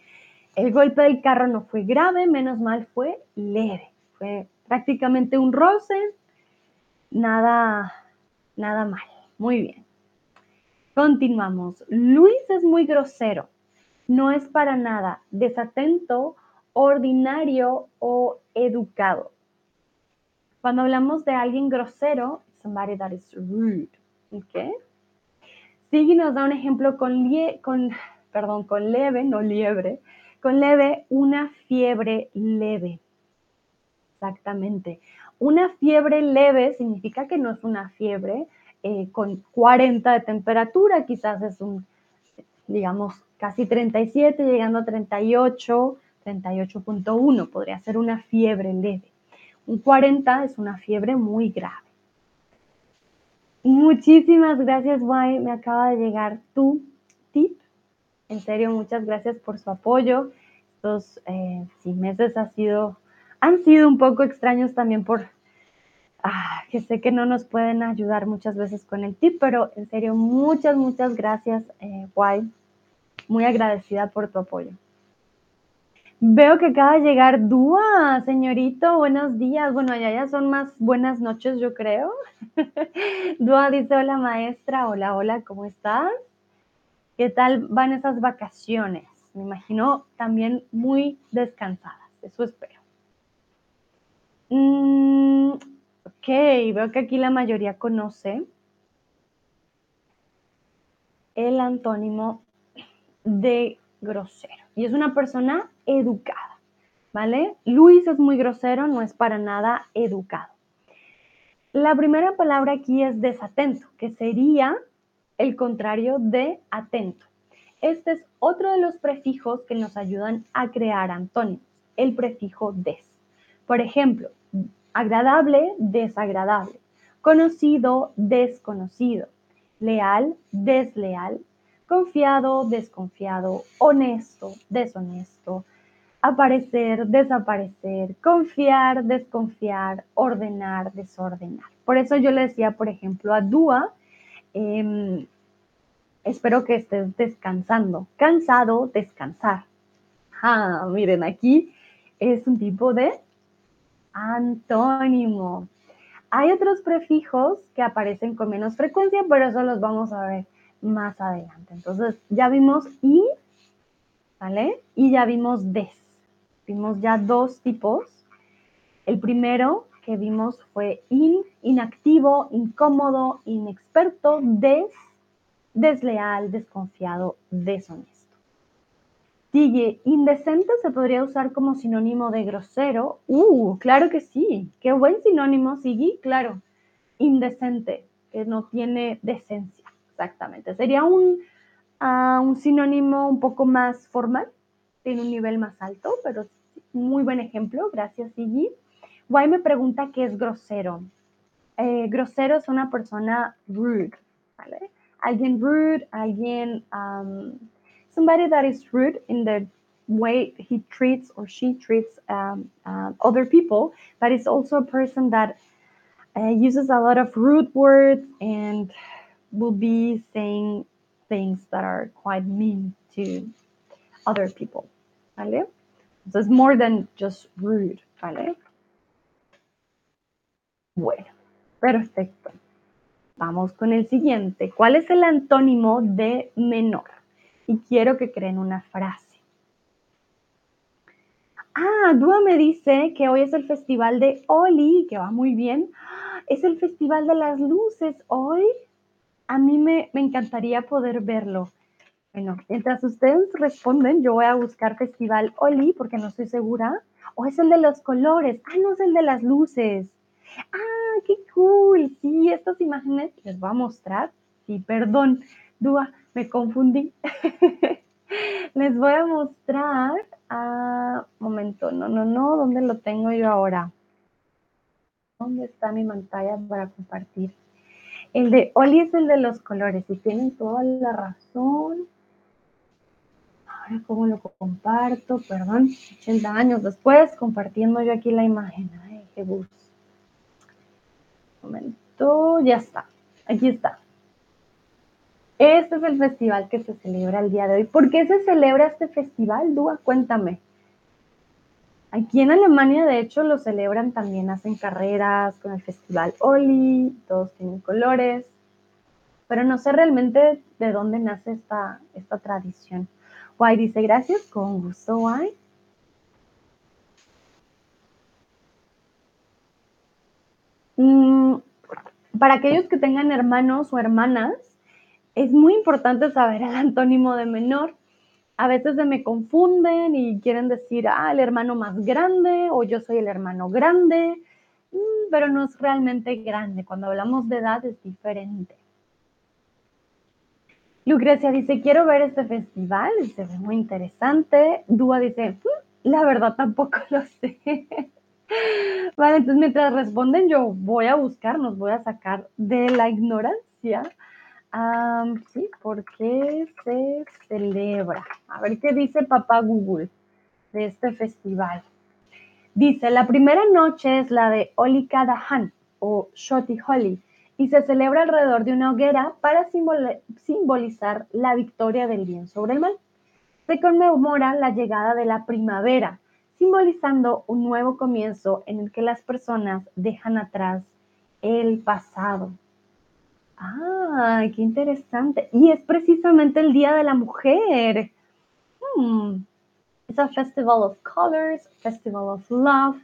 El golpe del carro no fue grave, menos mal fue leve. Fue prácticamente un roce, nada, nada mal. Muy bien. Continuamos. Luis es muy grosero. No es para nada desatento, ordinario o educado. Cuando hablamos de alguien grosero, somebody that is rude. ¿Ok? Sigui nos da un ejemplo con, con, perdón, con leve, no liebre, con leve, una fiebre leve. Exactamente. Una fiebre leve significa que no es una fiebre eh, con 40 de temperatura, quizás es un, digamos, casi 37, llegando a 38, 38.1, podría ser una fiebre leve. Un 40 es una fiebre muy grave. Muchísimas gracias, Guay. Me acaba de llegar tu tip. En serio, muchas gracias por su apoyo. Estos eh, meses ha sido, han sido un poco extraños también por ah, que sé que no nos pueden ayudar muchas veces con el tip, pero en serio, muchas, muchas gracias, eh, Guay. Muy agradecida por tu apoyo. Veo que acaba de llegar Dúa, señorito, buenos días. Bueno, allá ya son más buenas noches, yo creo. <laughs> Dúa dice, hola maestra, hola, hola, ¿cómo estás? ¿Qué tal van esas vacaciones? Me imagino también muy descansadas, eso espero. Mm, ok, veo que aquí la mayoría conoce el antónimo de grosero. Y es una persona educada, ¿vale? Luis es muy grosero, no es para nada educado. La primera palabra aquí es desatento, que sería el contrario de atento. Este es otro de los prefijos que nos ayudan a crear antónimos, el prefijo des. Por ejemplo, agradable, desagradable, conocido, desconocido, leal, desleal, confiado, desconfiado, honesto, deshonesto, aparecer, desaparecer, confiar, desconfiar, ordenar, desordenar. Por eso yo le decía, por ejemplo, a Dúa, em, espero que estés descansando. Cansado, descansar. Ah, miren, aquí es un tipo de antónimo. Hay otros prefijos que aparecen con menos frecuencia, pero eso los vamos a ver más adelante. Entonces, ya vimos y, ¿vale? Y ya vimos des. Vimos ya dos tipos. El primero que vimos fue in, inactivo, incómodo, inexperto, des, desleal, desconfiado, deshonesto. Sigue, indecente se podría usar como sinónimo de grosero. Uh, claro que sí. Qué buen sinónimo, Sigui, claro. Indecente, que no tiene decencia. Exactamente. Sería un, ah, un sinónimo un poco más formal, tiene un nivel más alto, pero muy buen ejemplo. Gracias, Iggy. Guay me pregunta qué es grosero. Eh, grosero es una persona rude, ¿vale? Alguien rude, alguien, somebody that is rude in the way he treats or she treats um, uh, other people, but it's also a person that uh, uses a lot of rude words and will be saying things that are quite mean to other people, ¿vale? So it's more than just rude, ¿vale? Bueno, perfecto. Vamos con el siguiente. ¿Cuál es el antónimo de menor? Y quiero que creen una frase. Ah, Dua me dice que hoy es el festival de Oli, que va muy bien. Es el festival de las luces hoy a mí me, encantaría poder verlo. Bueno, mientras ustedes responden, yo voy a buscar Festival Oli porque no estoy segura. ¿O es el de los colores? Ah, no es el de las luces. Ah, qué cool. Sí, estas imágenes les voy a mostrar. Sí, perdón, Dúa, me confundí. <laughs> les voy a mostrar. Ah, momento, no, no, no. ¿Dónde lo tengo yo ahora? ¿Dónde está mi pantalla para compartir? El de Oli es el de los colores y tienen toda la razón. Ahora, ¿cómo lo comparto? Perdón, 80 años después, compartiendo yo aquí la imagen. Ay, qué momento, ya está. Aquí está. Este es el festival que se celebra el día de hoy. ¿Por qué se celebra este festival, Dúa? Cuéntame. Aquí en Alemania, de hecho, lo celebran también, hacen carreras con el festival Oli, todos tienen colores, pero no sé realmente de dónde nace esta, esta tradición. Guay dice, gracias, con gusto, Guay. Mm, para aquellos que tengan hermanos o hermanas, es muy importante saber el antónimo de menor a veces se me confunden y quieren decir, ah, el hermano más grande o yo soy el hermano grande, mm, pero no es realmente grande. Cuando hablamos de edad es diferente. Lucrecia dice, quiero ver este festival, se ve muy interesante. Dúa dice, mm, la verdad tampoco <laughs> lo sé. vale, entonces mientras responden yo voy a buscar, nos voy a sacar de la ignorancia sí, ¿por qué se celebra? A ver qué dice papá Google de este festival. Dice, la primera noche es la de Holika Dahan o Shoti Holi y se celebra alrededor de una hoguera para simbolizar la victoria del bien sobre el mal. Se conmemora la llegada de la primavera, simbolizando un nuevo comienzo en el que las personas dejan atrás el pasado. ¡Ay, qué interesante! Y es precisamente el Día de la Mujer. Hmm. It's a festival of colors, festival of love.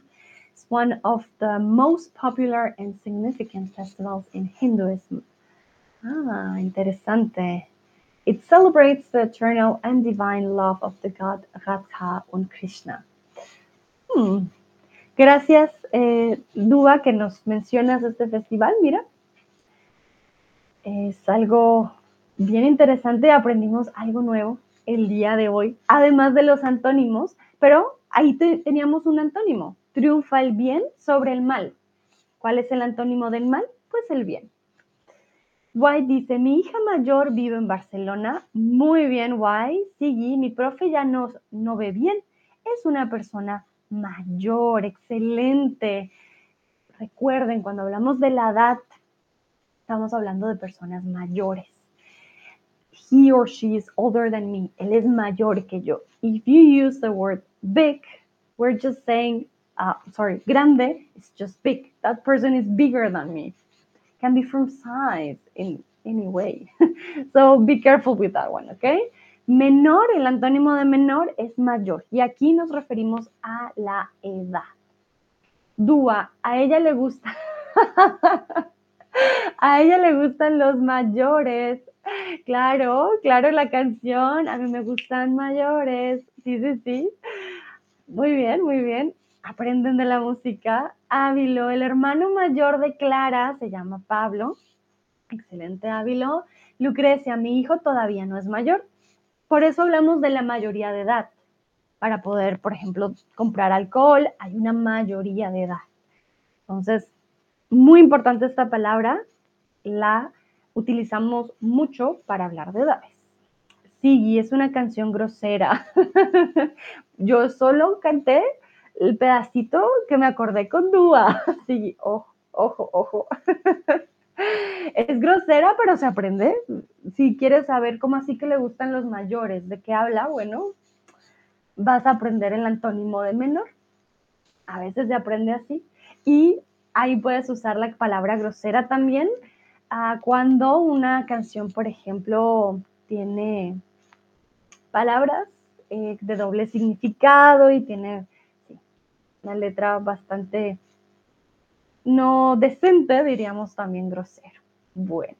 It's one of the most popular and significant festivals in Hinduism. Ah, interesante. It celebrates the eternal and divine love of the god Radha and Krishna. Hmm. Gracias, eh, Dua, que nos mencionas este festival. Mira, es algo bien interesante, aprendimos algo nuevo el día de hoy, además de los antónimos, pero ahí teníamos un antónimo, triunfa el bien sobre el mal. ¿Cuál es el antónimo del mal? Pues el bien. White dice, mi hija mayor vive en Barcelona. Muy bien, White. Sí, mi profe ya no, no ve bien. Es una persona mayor, excelente. Recuerden, cuando hablamos de la edad, estamos hablando de personas mayores. He or she is older than me. Él es mayor que yo. If you use the word big, we're just saying, uh, sorry, grande is just big. That person is bigger than me. Can be from size in any way. <laughs> so be careful with that one, okay? Menor, el antónimo de menor es mayor. Y aquí nos referimos a la edad. Dúa, a ella le gusta. <laughs> <laughs> A ella le gustan los mayores. Claro, claro, la canción. A mí me gustan mayores. Sí, sí, sí. Muy bien, muy bien. Aprenden de la música. Ávilo, el hermano mayor de Clara, se llama Pablo. Excelente, Ávilo. Lucrecia, mi hijo todavía no es mayor. Por eso hablamos de la mayoría de edad. Para poder, por ejemplo, comprar alcohol, hay una mayoría de edad. Entonces, muy importante esta palabra, la utilizamos mucho para hablar de edades. Sí, es una canción grosera. <laughs> Yo solo canté el pedacito que me acordé con Dúa. <laughs> Sí, ojo, ojo, ojo. <laughs> Es grosera, pero se aprende. Si quieres saber cómo así que le gustan los mayores, de qué habla, bueno, vas a aprender el antónimo de menor. A veces se aprende así. Y ahí puedes usar la palabra grosera también ah, cuando una canción, por ejemplo, tiene palabras eh, de doble significado y tiene una letra bastante no decente, diríamos también grosero. Bueno,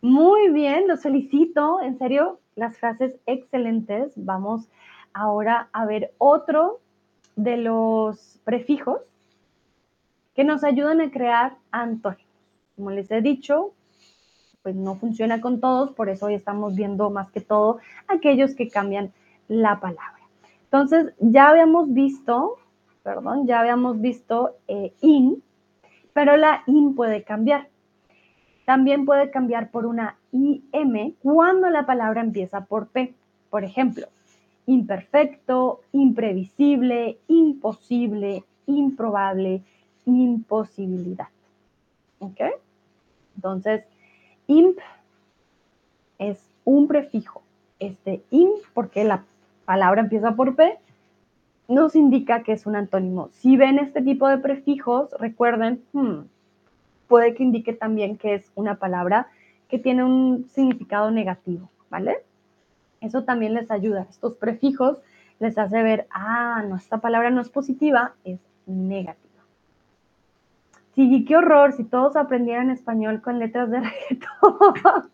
muy bien, los felicito, en serio, las frases excelentes. Vamos ahora a ver otro de los prefijos que nos ayudan a crear antónimos. Como les he dicho, pues no funciona con todos, por eso hoy estamos viendo más que todo aquellos que cambian la palabra. Entonces, ya habíamos visto, perdón, ya habíamos visto eh, in, pero la in puede cambiar. También puede cambiar por una IM cuando la palabra empieza por P. Por ejemplo, imperfecto, imprevisible, imposible, improbable, imposibilidad. ¿Ok? Entonces, imp es un prefijo. Este imp, porque la palabra empieza por P, nos indica que es un antónimo. Si ven este tipo de prefijos, recuerden, hmm, puede que indique también que es una palabra que tiene un significado negativo, ¿vale? Eso también les ayuda. Estos prefijos les hace ver, ah, no, esta palabra no es positiva, es negativa. Sí, qué horror, si todos aprendieran español con letras de <laughs> reggaetón.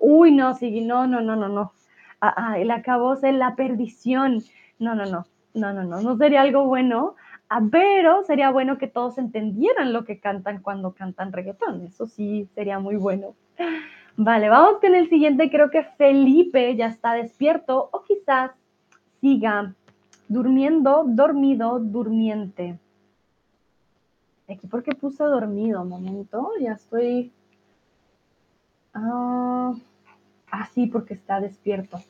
Uy, no, sí, no, no, no, no, no. Ah, ah, el la perdición. No, no, no, no, no, no, no sería algo bueno, ah, pero sería bueno que todos entendieran lo que cantan cuando cantan reggaetón. Eso sí sería muy bueno. Vale, vamos con el siguiente. Creo que Felipe ya está despierto o quizás siga durmiendo, dormido, durmiente. Aquí porque puse dormido, momento, ya estoy... Ah, ah, sí, porque está despierto.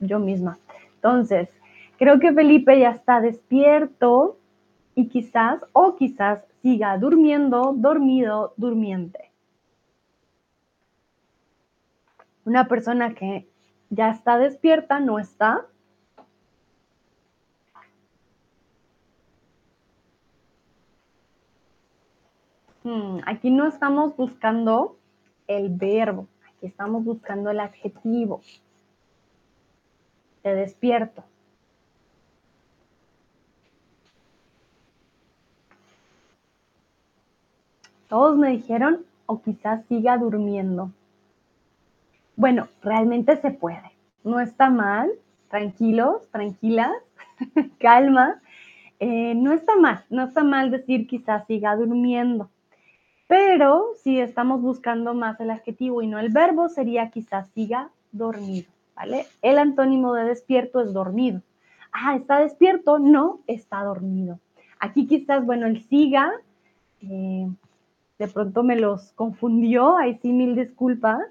Yo misma. Entonces, creo que Felipe ya está despierto y quizás, o quizás siga durmiendo, dormido, durmiente. Una persona que ya está despierta no está. Hmm, aquí no estamos buscando el verbo, aquí estamos buscando el adjetivo. Te despierto. Todos me dijeron, o quizás siga durmiendo. Bueno, realmente se puede. No está mal. Tranquilos, tranquilas, <laughs> calma. Eh, no está mal, no está mal decir quizás siga durmiendo. Pero si estamos buscando más el adjetivo y no el verbo, sería quizás siga dormido, ¿vale? El antónimo de despierto es dormido. Ah, ¿está despierto? No, está dormido. Aquí quizás, bueno, el siga, eh, de pronto me los confundió, ahí sí mil disculpas.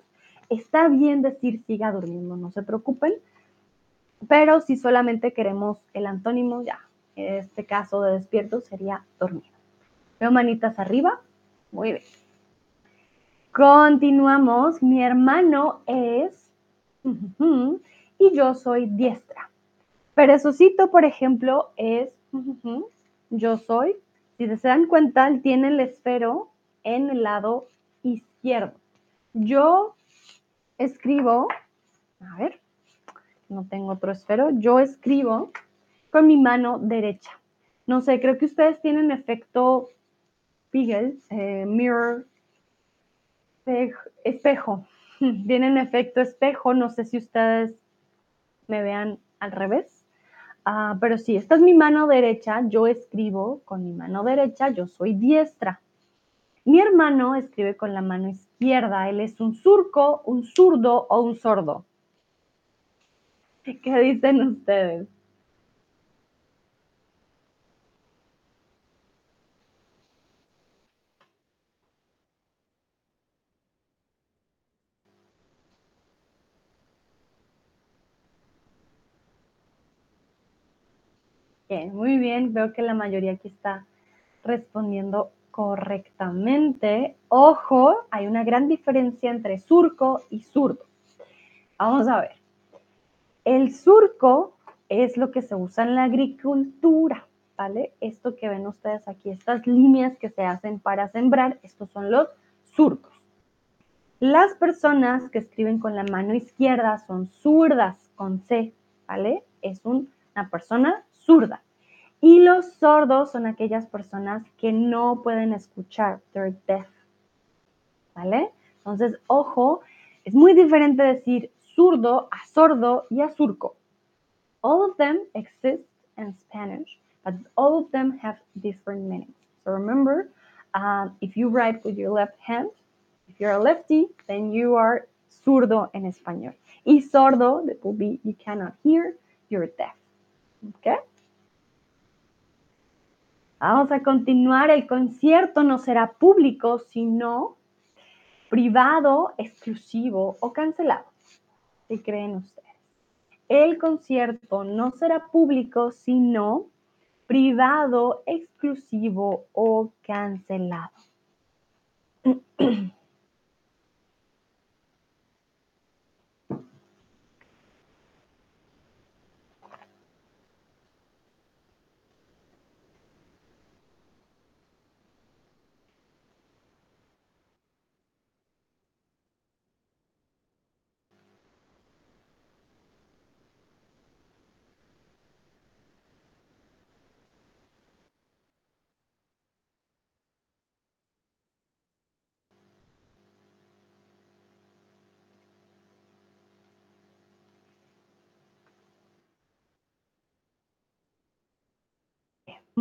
Está bien decir siga durmiendo, no se preocupen, pero si solamente queremos el antónimo, ya, en este caso de despierto sería dormido. Veo manitas arriba, muy bien. Continuamos, mi hermano es y yo soy diestra. Perezocito, por ejemplo, es yo soy. Si se dan cuenta, tiene el esfero en el lado izquierdo. Yo escribo, a ver, no tengo otro esfero, yo escribo con mi mano derecha. No sé, creo que ustedes tienen efecto Pigel, eh, mirror, espejo. <laughs> Tienen efecto espejo, no sé si ustedes me vean al revés. Ah, pero sí, esta es mi mano derecha, yo escribo con mi mano derecha, yo soy diestra. Mi hermano escribe con la mano izquierda. Él es un surco, un zurdo o un sordo. <laughs> ¿Qué dicen ustedes? Muy bien. Veo que la mayoría aquí está respondiendo correctamente. Ojo, hay una gran diferencia entre surco y zurdo. Vamos a ver. El surco es lo que se usa en la agricultura, ¿vale? Esto que ven ustedes aquí, estas líneas que se hacen para sembrar, estos son los surcos. Las personas que escriben con la mano izquierda son zurdas, con C, ¿vale? Es una persona zurda. Y los sordos son aquellas personas que no pueden escuchar, they're deaf. ¿Vale? Entonces, ojo, es muy diferente decir zurdo a sordo y a surco. All of them exist in Spanish, but all of them have different meanings. So remember, um, if you write with your left hand, if you're a lefty, then you are zurdo en español. Y sordo, that will be you cannot hear, you're deaf. Okay? Vamos a continuar. El concierto no será público, sino privado, exclusivo o cancelado. ¿Qué creen ustedes? El concierto no será público, sino privado, exclusivo o cancelado. <clears throat>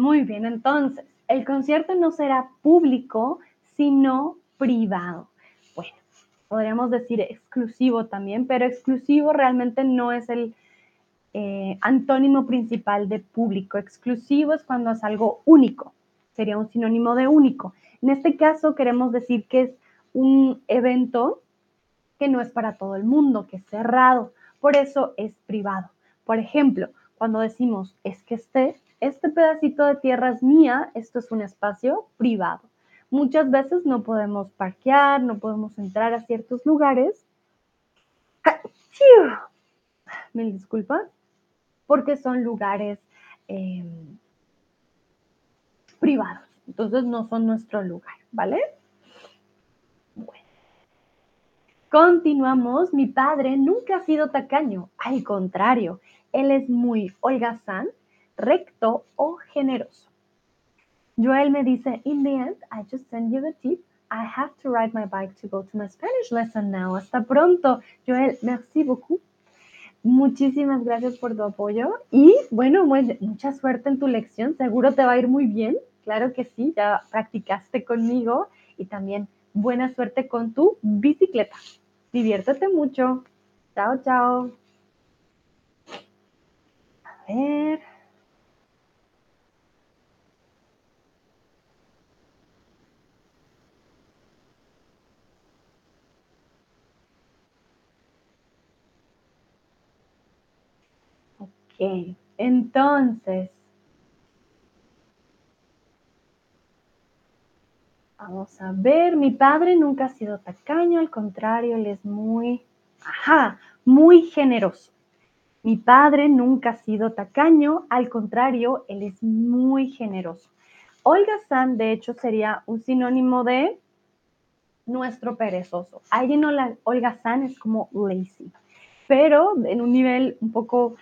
Muy bien, entonces, el concierto no será público, sino privado. Bueno, podríamos decir exclusivo también, pero exclusivo realmente no es el eh, antónimo principal de público. Exclusivo es cuando es algo único, sería un sinónimo de único. En este caso queremos decir que es un evento que no es para todo el mundo, que es cerrado, por eso es privado. Por ejemplo, cuando decimos es que este este pedacito de tierra es mía, esto es un espacio privado. Muchas veces no podemos parquear, no podemos entrar a ciertos lugares. Mil disculpas, porque son lugares em, privados. Entonces no son nuestro lugar, ¿vale? Bueno. Continuamos. Mi padre nunca ha sido tacaño. Al contrario, él es muy holgazán recto o generoso. Joel me dice, in the end, I just send you the tip. I have to ride my bike to go to my Spanish lesson now. Hasta pronto. Joel, merci beaucoup. Muchísimas gracias por tu apoyo y bueno, mucha suerte en tu lección. Seguro te va a ir muy bien. Claro que sí, ya practicaste conmigo y también buena suerte con tu bicicleta. Diviértete mucho. Chao, chao. A ver. Entonces, vamos a ver, mi padre nunca ha sido tacaño, al contrario, él es muy, ajá, muy generoso. Mi padre nunca ha sido tacaño, al contrario, él es muy generoso. Olga San, de hecho, sería un sinónimo de nuestro perezoso. Alguien Olga San es como lazy, pero en un nivel un poco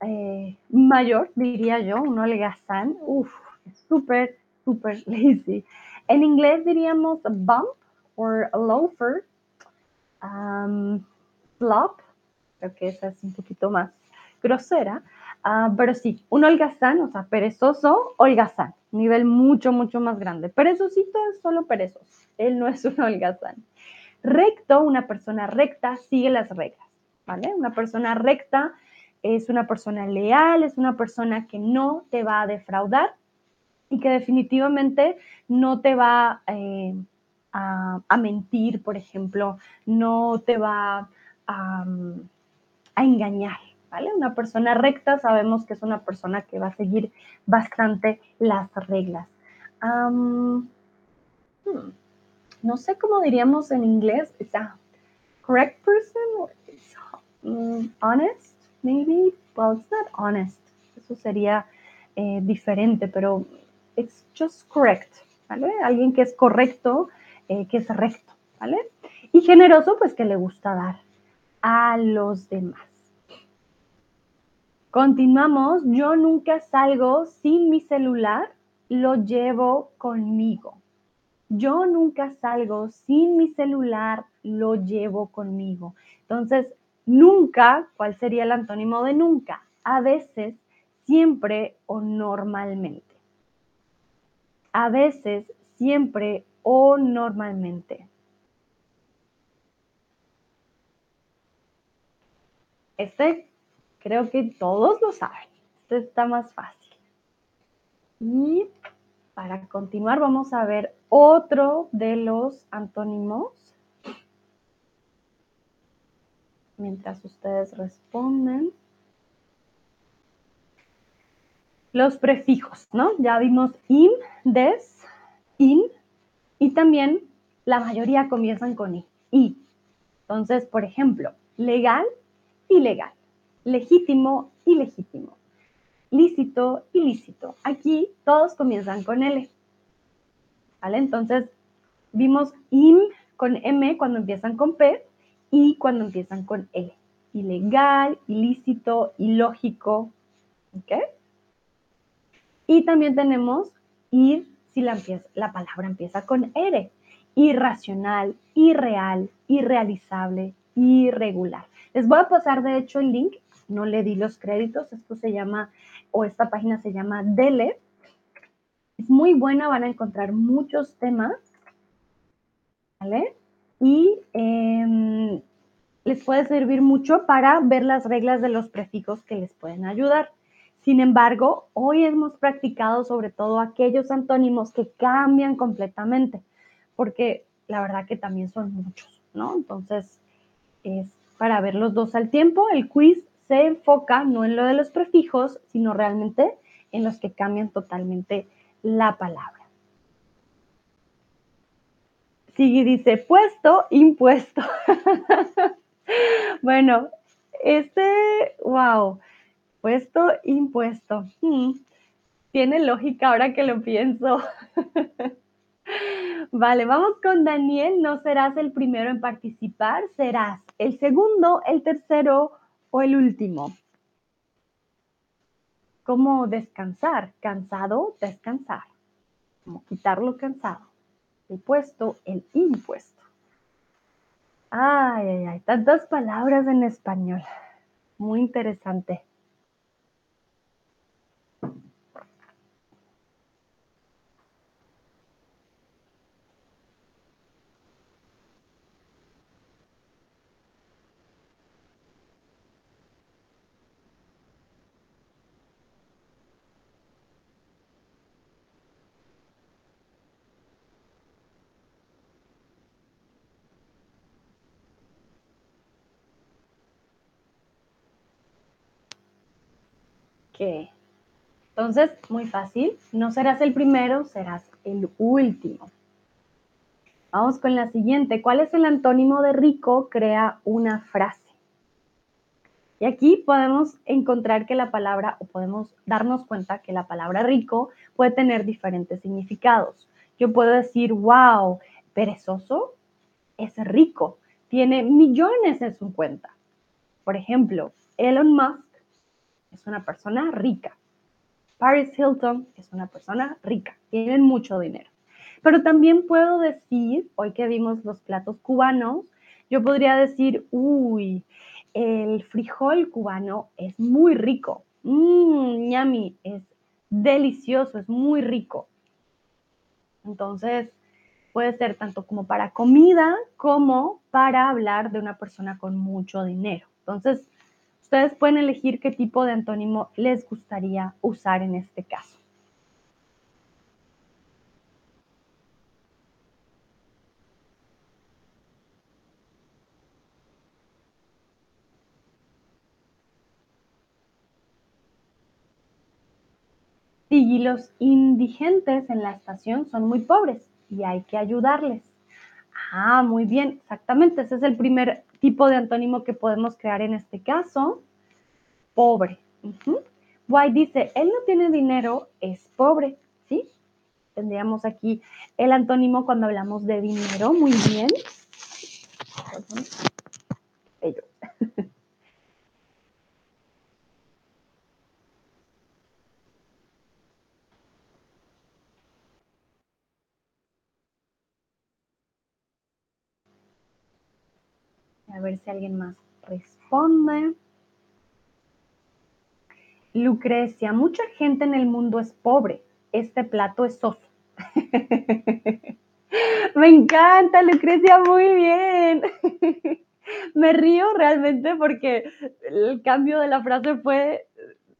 eh, mayor, diría yo, un holgazán, uff, súper, súper <laughs> lazy. En inglés diríamos bump o loafer, um, flop, creo que esa es un poquito más grosera, ah, pero sí, un holgazán, o sea, perezoso, holgazán, nivel mucho, mucho más grande. Perezosito es solo perezoso, él no es un holgazán. Recto, una persona recta sigue las reglas, ¿vale? Una persona recta es una persona leal, es una persona que no te va a defraudar y que definitivamente no te va eh, a, mentir, por ejemplo, no te va a, engañar, ¿vale? Una persona recta sabemos que es una persona que va a seguir bastante las reglas. Hmm, no sé cómo diríamos en inglés, ¿es a correct person? Mm, honest? Maybe, well, it's not honest. Eso sería eh, diferente, pero it's just correct, ¿vale? Alguien que es correcto, eh, que es recto, ¿vale? Y generoso, pues que le gusta dar a los demás. Continuamos. Yo nunca salgo sin mi celular, lo llevo conmigo. Yo nunca salgo sin mi celular, lo llevo conmigo. Entonces, Nunca, ¿cuál sería el antónimo de nunca? A veces, siempre o normalmente. A veces, siempre o normalmente. Este creo que todos lo saben. Este está más fácil. Y para continuar vamos a ver otro de los antónimos mientras ustedes responden. Los prefijos, ¿no? Ya vimos im, des, in y también la mayoría comienzan con I. Entonces, por ejemplo, legal, ilegal, legítimo, ilegítimo, lícito, ilícito. Aquí todos comienzan con L. ¿Vale? Entonces, vimos IM con M cuando empiezan con P y cuando empiezan con L. Ilegal, ilícito, ilógico. ¿Ok? Y también tenemos ir si la, la palabra empieza con R. Irracional, irreal, irrealizable, irregular. Les voy a pasar de hecho el link, no le di los créditos, esto se llama, o esta página se llama Dele. Es muy buena, van a encontrar muchos temas, ¿vale? Y em, les puede servir mucho para ver las reglas de los prefijos que les pueden ayudar. Sin embargo, hoy hemos practicado sobre todo aquellos antónimos que cambian completamente, porque la verdad que también son muchos, ¿no? Entonces, es para ver los dos al tiempo. El quiz se enfoca no en lo de los prefijos, sino realmente en los que cambian totalmente la palabra. Sigue dice puesto, impuesto. <laughs> bueno, este, wow, puesto, impuesto. Hmm, tiene lógica ahora que lo pienso. <laughs> vale, vamos con Daniel. No serás el primero en participar, serás el segundo, el tercero o el último. ¿Cómo descansar? Cansado, descansar. Como quitarlo cansado. El puesto, el impuesto. Ay, ay, ay, tantas palabras en español. Muy interesante. Entonces, muy fácil, no serás el primero, serás el último. Vamos con la siguiente. ¿Cuál es el antónimo de rico? Crea una frase. Y aquí podemos encontrar que la palabra, o podemos darnos cuenta que la palabra rico puede tener diferentes significados. Yo puedo decir, wow, perezoso es rico, tiene millones en su cuenta. Por ejemplo, Elon Musk es una persona rica. Paris Hilton es una persona rica, tienen mucho dinero. Pero también puedo decir, hoy que vimos los platos cubanos, yo podría decir, uy, el frijol cubano es muy rico. Mmm, ñami, es delicioso, es muy rico. Entonces, puede ser tanto como para comida como para hablar de una persona con mucho dinero. Entonces, Ustedes pueden elegir qué tipo de antónimo les gustaría usar en este caso. Y los indigentes en la estación son muy pobres y hay que ayudarles. Ah, muy bien, exactamente. Ese es el primer tipo de antónimo que podemos crear en este caso. Pobre. White dice, él no tiene dinero, es pobre, ¿sí? Tendríamos aquí el antónimo cuando hablamos de dinero, muy bien. <laughs> A ver si alguien más responde. Lucrecia, mucha gente en el mundo es pobre. Este plato es soso. <laughs> Me encanta, Lucrecia, muy bien. <laughs> Me río realmente porque el cambio de la frase fue,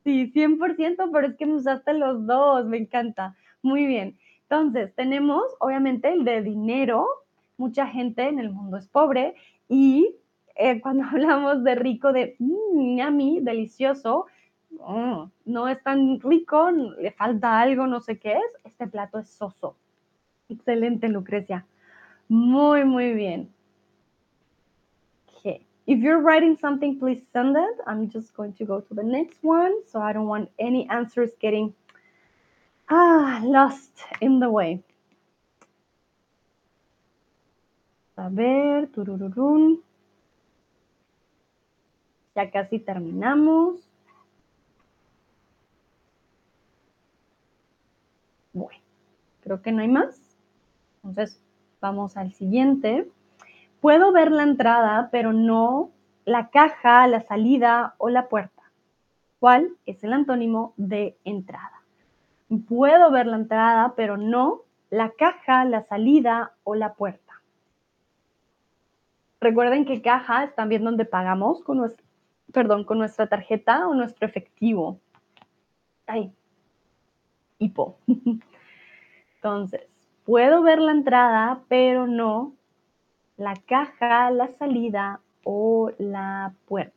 sí, 100%, pero es que me usaste los dos, me encanta. Muy bien. Entonces, tenemos obviamente el de dinero. Mucha gente en el mundo es pobre y eh, cuando <laughs> hablamos de rico, de mmm, delicioso, no es tan rico, le falta algo, no sé qué es, este plato es soso. Excelente, Lucrecia. Muy, muy bien. If you're writing something, please send it. I'm just going to go to the next one, so I don't want any answers getting ah, lost in the way. A ver, turururún. Ya casi terminamos. Bueno, creo que no hay más. Entonces, vamos al siguiente. Puedo ver la entrada, pero no la caja, la salida o la puerta. ¿Cuál es el antónimo de entrada? Puedo ver la entrada, pero no la caja, la salida o la puerta. Recuerden que caja es también donde pagamos con nuestra, perdón, con nuestra tarjeta o nuestro efectivo. Ay, hipo. <laughs> Entonces, puedo ver la entrada, pero no la caja, la salida o la puerta.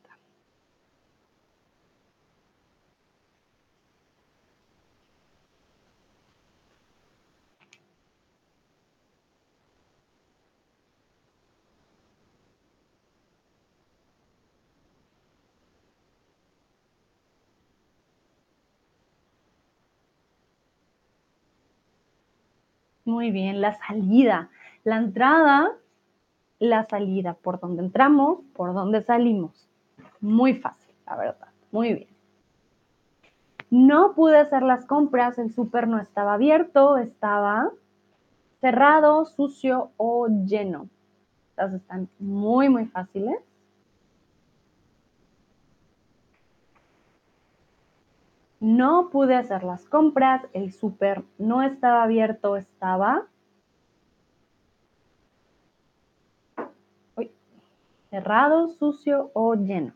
Muy bien, la salida. La entrada, la salida. Por donde entramos, por donde salimos. Muy fácil, la verdad. Muy bien. No pude hacer las compras, el súper no estaba abierto, estaba cerrado, sucio o lleno. Estas están muy, muy fáciles. No pude hacer las compras, el súper no estaba abierto, estaba cerrado, sucio o lleno.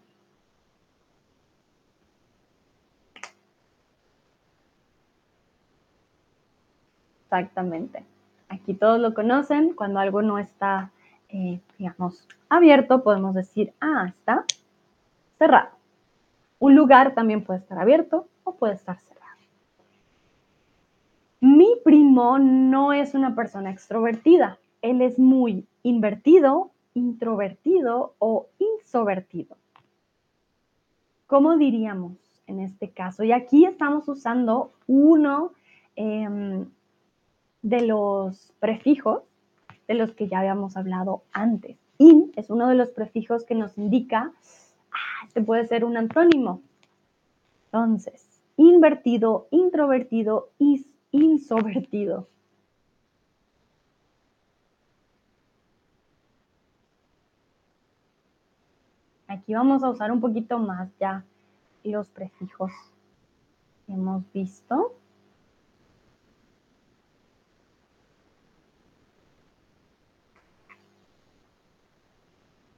Exactamente. Aquí todos lo conocen. Cuando algo no está, eh, digamos, abierto, podemos decir, ah, está cerrado. Un lugar también puede estar abierto o puede estar cerrado. Mi primo no es una persona extrovertida. Él es muy invertido, introvertido o insovertido. ¿Cómo diríamos en este caso? Y aquí estamos usando uno em, de los prefijos de los que ya habíamos hablado antes. In es uno de los prefijos que nos indica, ah, este puede ser un antónimo, entonces, invertido, introvertido y insovertido. Aquí vamos a usar un poquito más ya los prefijos que hemos visto.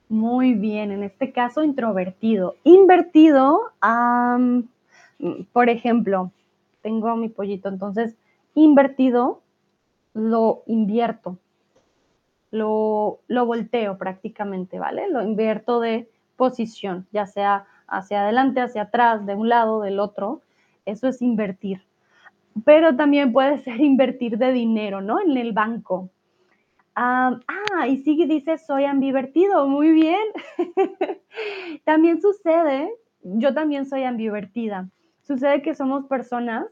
Muy bien, en este caso introvertido. Invertido, por ejemplo, tengo mi pollito, entonces invertido lo invierto, lo, lo volteo prácticamente, ¿vale? Lo invierto de posición, ya sea hacia adelante, hacia atrás, de un lado, del otro. Eso es invertir. Pero también puede <laughs> ser invertir de dinero, ¿no? En el banco. ah, y sigue dice, soy ambivertido. Muy bien. <laughs> también sucede, yo también soy ambivertida. Sucede que somos personas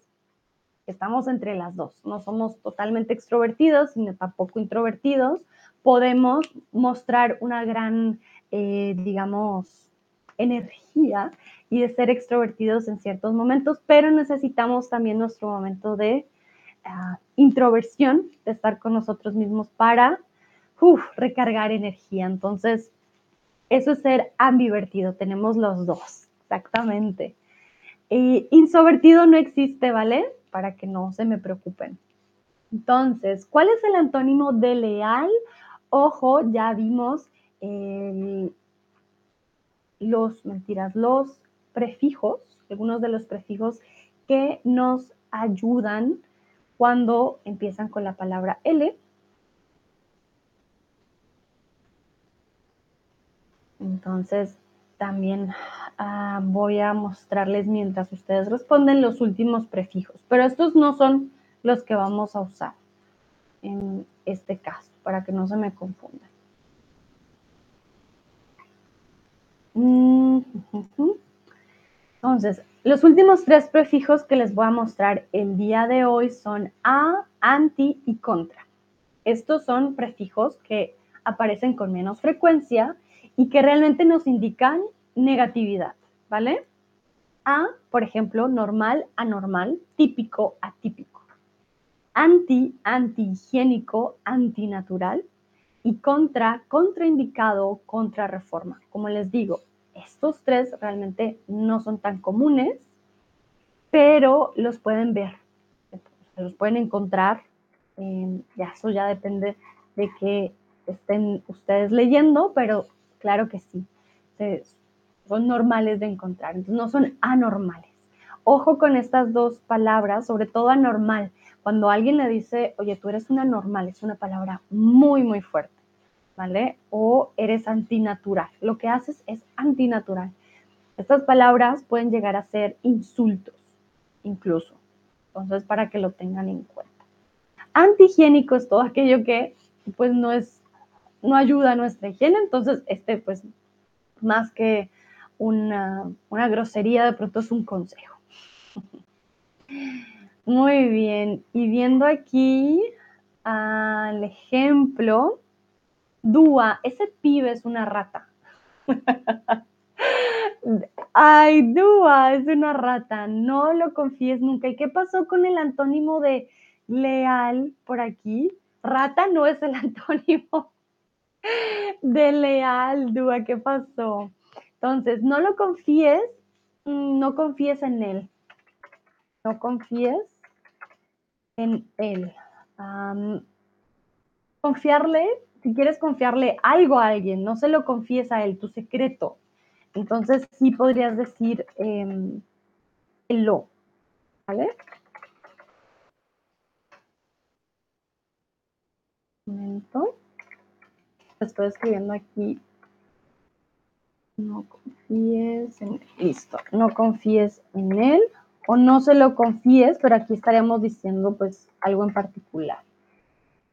que estamos entre las dos, no somos totalmente extrovertidos, ni tampoco introvertidos. Podemos mostrar una gran, eh, digamos, energía y de ser extrovertidos en ciertos momentos, pero necesitamos también nuestro momento de uh, introversión, de estar con nosotros mismos para recargar energía. Entonces, eso es ser ambivertido, tenemos los dos, exactamente. Insovertido no existe, ¿vale? Para que no se me preocupen. Entonces, ¿cuál es el antónimo de leal? Ojo, ya vimos los, mentiras, los prefijos, algunos de los prefijos que nos ayudan cuando empiezan con la palabra L. Entonces, también ah, voy a mostrarles mientras ustedes responden los últimos prefijos, pero estos no son los que vamos a usar en este caso. para que no se me confunda. Mm, Entonces, los últimos tres prefijos que les voy a mostrar el día de hoy son a, anti y contra. Estos son prefijos que aparecen con menos frecuencia y que realmente nos indican negatividad, ¿vale? A, por ejemplo, normal, anormal, típico, atípico. Anti, antihigiénico, antinatural. Y contra, contraindicado, contrarreforma. Como les digo, estos tres realmente no son tan comunes, pero los pueden ver, los pueden encontrar. Eh, ya eso ya depende de que estén ustedes leyendo, pero claro que sí, son normales de encontrar, entonces no son anormales. Ojo con estas dos palabras, sobre todo anormal. Cuando alguien le dice, oye, tú eres una anormal, es una palabra muy, muy fuerte, ¿vale? O eres antinatural. Lo que haces es antinatural. Estas palabras pueden llegar a ser insultos, incluso. Entonces, para que lo tengan en cuenta. Antihigiénico es todo aquello que, pues, no es, no ayuda a nuestra higiene. Entonces, este, pues, más que una, grosería, de pronto es un consejo. <laughs> Muy bien, y viendo aquí al ejemplo, Dúa, ese pibe es una rata. <laughs> Ay, Dúa, es una rata, no lo confíes nunca. ¿Y qué pasó con el antónimo de leal por aquí? Rata no es el <laughs> antónimo de leal, Dúa, ¿qué pasó? Entonces, no lo confíes, mm, no confíes en él. No confíes en él. confiarle, si quieres confiarle algo a alguien, no se lo confíes a él, tu secreto. Entonces, sí podrías decir eh, el lo. ¿Vale? Un momento. Estoy escribiendo aquí no confíes en. Listo. No confíes en él o no se lo confíes, pero aquí estaremos diciendo pues algo en particular.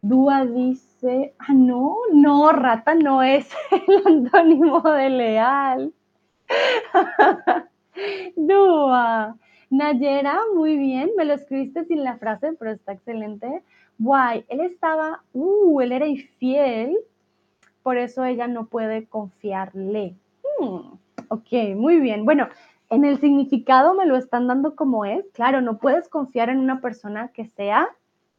Dúa dice, ah, no, no, rata no es el <laughs> antónimo de leal. <laughs> Dúa. Nayera, muy bien, me lo escribiste sin la frase, pero está excelente. Guay, él estaba, uh, él era infiel, por eso ella no puede confiarle. Mm, ok, muy bien. Bueno, en el significado me lo están dando como es. Claro, no puedes confiar en una persona que sea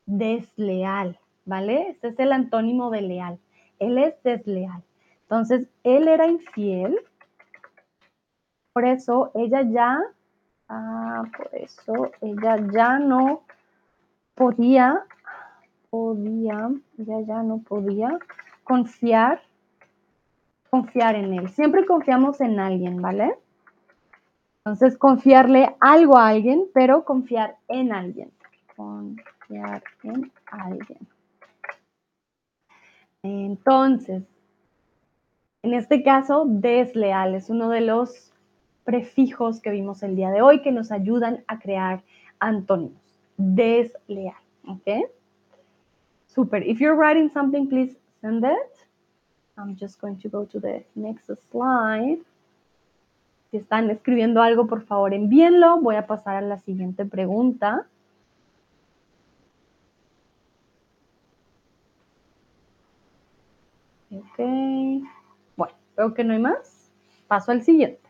desleal, ¿vale? Este es el antónimo de leal. Él es desleal. Entonces, él era infiel. Por eso ella ya, ah, por eso ella ya no podía, podía, ella ya no podía confiar confiar en él. Siempre confiamos en alguien, ¿vale? Entonces, confiarle algo a alguien, pero confiar en alguien. Confiar en alguien. Entonces, en este caso, desleal es uno de los prefijos que vimos el día de hoy que nos ayudan a crear antónimos. Desleal, ¿ok? Super. If you're writing something, please send. I'm just going to go to the next slide. Si están escribiendo algo, por favor, envíenlo. Voy a pasar a la siguiente pregunta. Ok. Bueno, veo que no hay más. Paso al siguiente.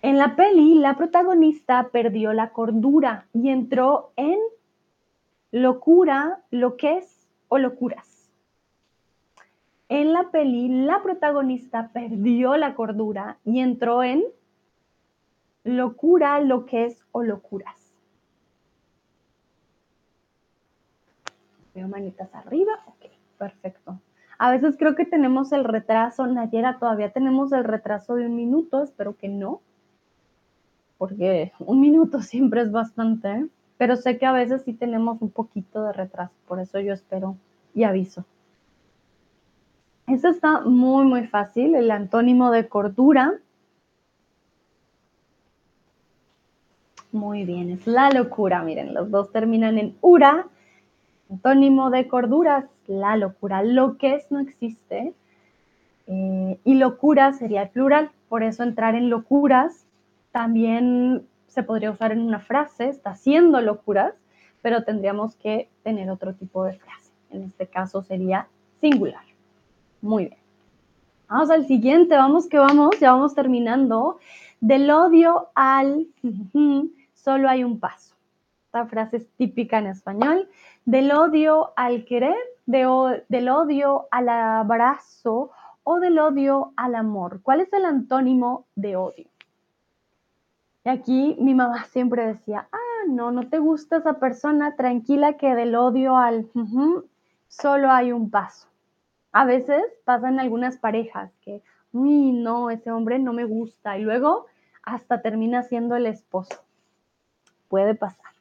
En la peli, la protagonista perdió la cordura y entró en locura, lo que es o locuras. En la peli, la protagonista perdió la cordura y entró en locura, lo que es o locuras. Veo manitas arriba. Ok, perfecto. A veces creo que tenemos el retraso. Nayera, todavía tenemos el retraso de un minuto. Espero que no. Porque un minuto <laughs> siempre es bastante. Pero sé que a veces sí tenemos un poquito de retraso. Por eso yo espero y aviso. Esto está muy, muy fácil. El antónimo de cordura. Muy bien, es la locura. Miren, los dos terminan en ura. Antónimo de corduras, la locura. Lo que es no existe. Eh, y locura sería el plural. Por eso entrar en locuras también se podría usar en una frase, está haciendo locuras, pero tendríamos que tener otro tipo de frase. En este caso sería singular. Muy bien. Vamos al siguiente, vamos que vamos, ya vamos terminando. Del odio al <laughs> solo hay un paso. Esta frase es típica en español. Del odio al querer, del odio al abrazo o del odio al amor. ¿Cuál es el antónimo de odio? Aquí mi mamá siempre decía, ah, no, no te gusta esa persona, tranquila que del odio al solo hay un paso. A veces pasan algunas parejas que, uy, no, ese hombre no me gusta y luego hasta termina siendo el esposo. Puede pasar.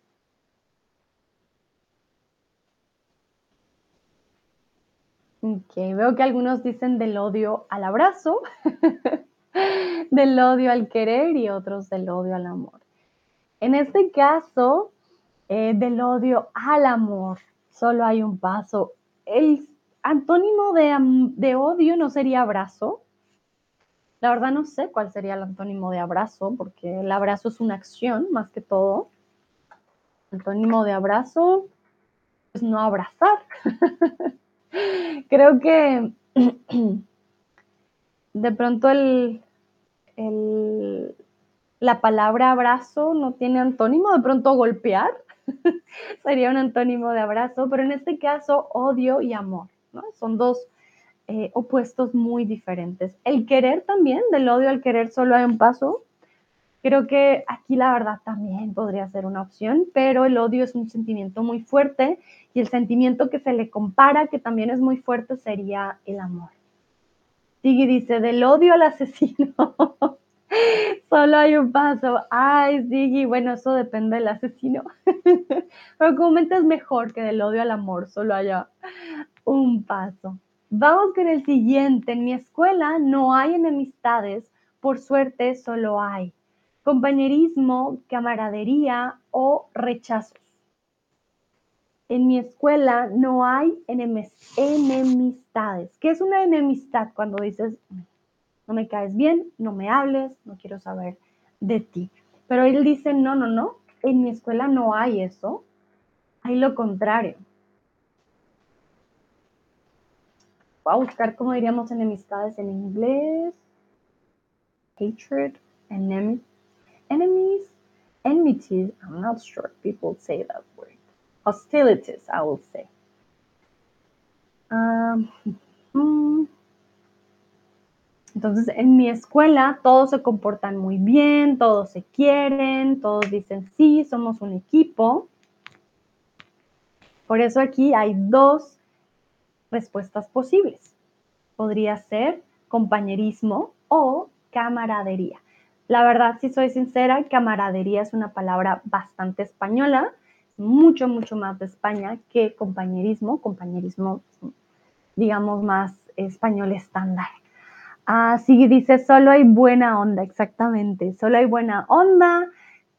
Ok, veo que algunos dicen del odio al abrazo, <laughs> <laughs> del odio al querer y otros del odio al amor. En este caso, eh, del odio al amor, solo hay un paso. El antónimo de, odio no sería abrazo. La verdad no sé cuál sería el antónimo de abrazo, porque el abrazo es una acción más que todo. Antónimo de abrazo es no abrazar. <laughs> Creo que <clears throat> de pronto el, la palabra abrazo no tiene antónimo, de pronto golpear <laughs> sería un antónimo de abrazo, pero en este caso odio y amor. Son dos eh, opuestos muy diferentes. El querer también, del odio al querer solo hay un paso. Creo que aquí la verdad también podría ser una opción, pero el odio es un sentimiento muy fuerte y el sentimiento que se le compara, que también es muy fuerte, sería el amor. Sigui dice, del odio al asesino. <laughs> Solo hay un paso. Ay, Sigui, bueno, eso depende del asesino. <laughs> Pero comúnmente es mejor que del odio al amor, solo haya un paso. Vamos con el siguiente. En mi escuela no hay enemistades, por suerte solo hay compañerismo, camaradería o rechazos. En mi escuela no hay enemistades. ¿Qué es una enemistad? Cuando dices, no me caes bien, no me hables, no quiero saber de ti. Pero él dice, no, no, no, en mi escuela no hay eso, hay lo contrario. Voy a buscar cómo diríamos enemistades en inglés. Hatred, enemy, enemies, enmities. I'm not sure people say that word. Hostilities, I will say. Um, entonces, en mi escuela todos se comportan muy bien, todos se quieren, todos dicen sí, somos un equipo. Por eso aquí hay dos respuestas posibles. Podría ser compañerismo o camaradería. La verdad, si soy sincera, camaradería es una palabra bastante española, mucho, mucho más de España que compañerismo. Compañerismo, digamos, más español estándar. Así dice, solo hay buena onda, exactamente. Solo hay buena onda,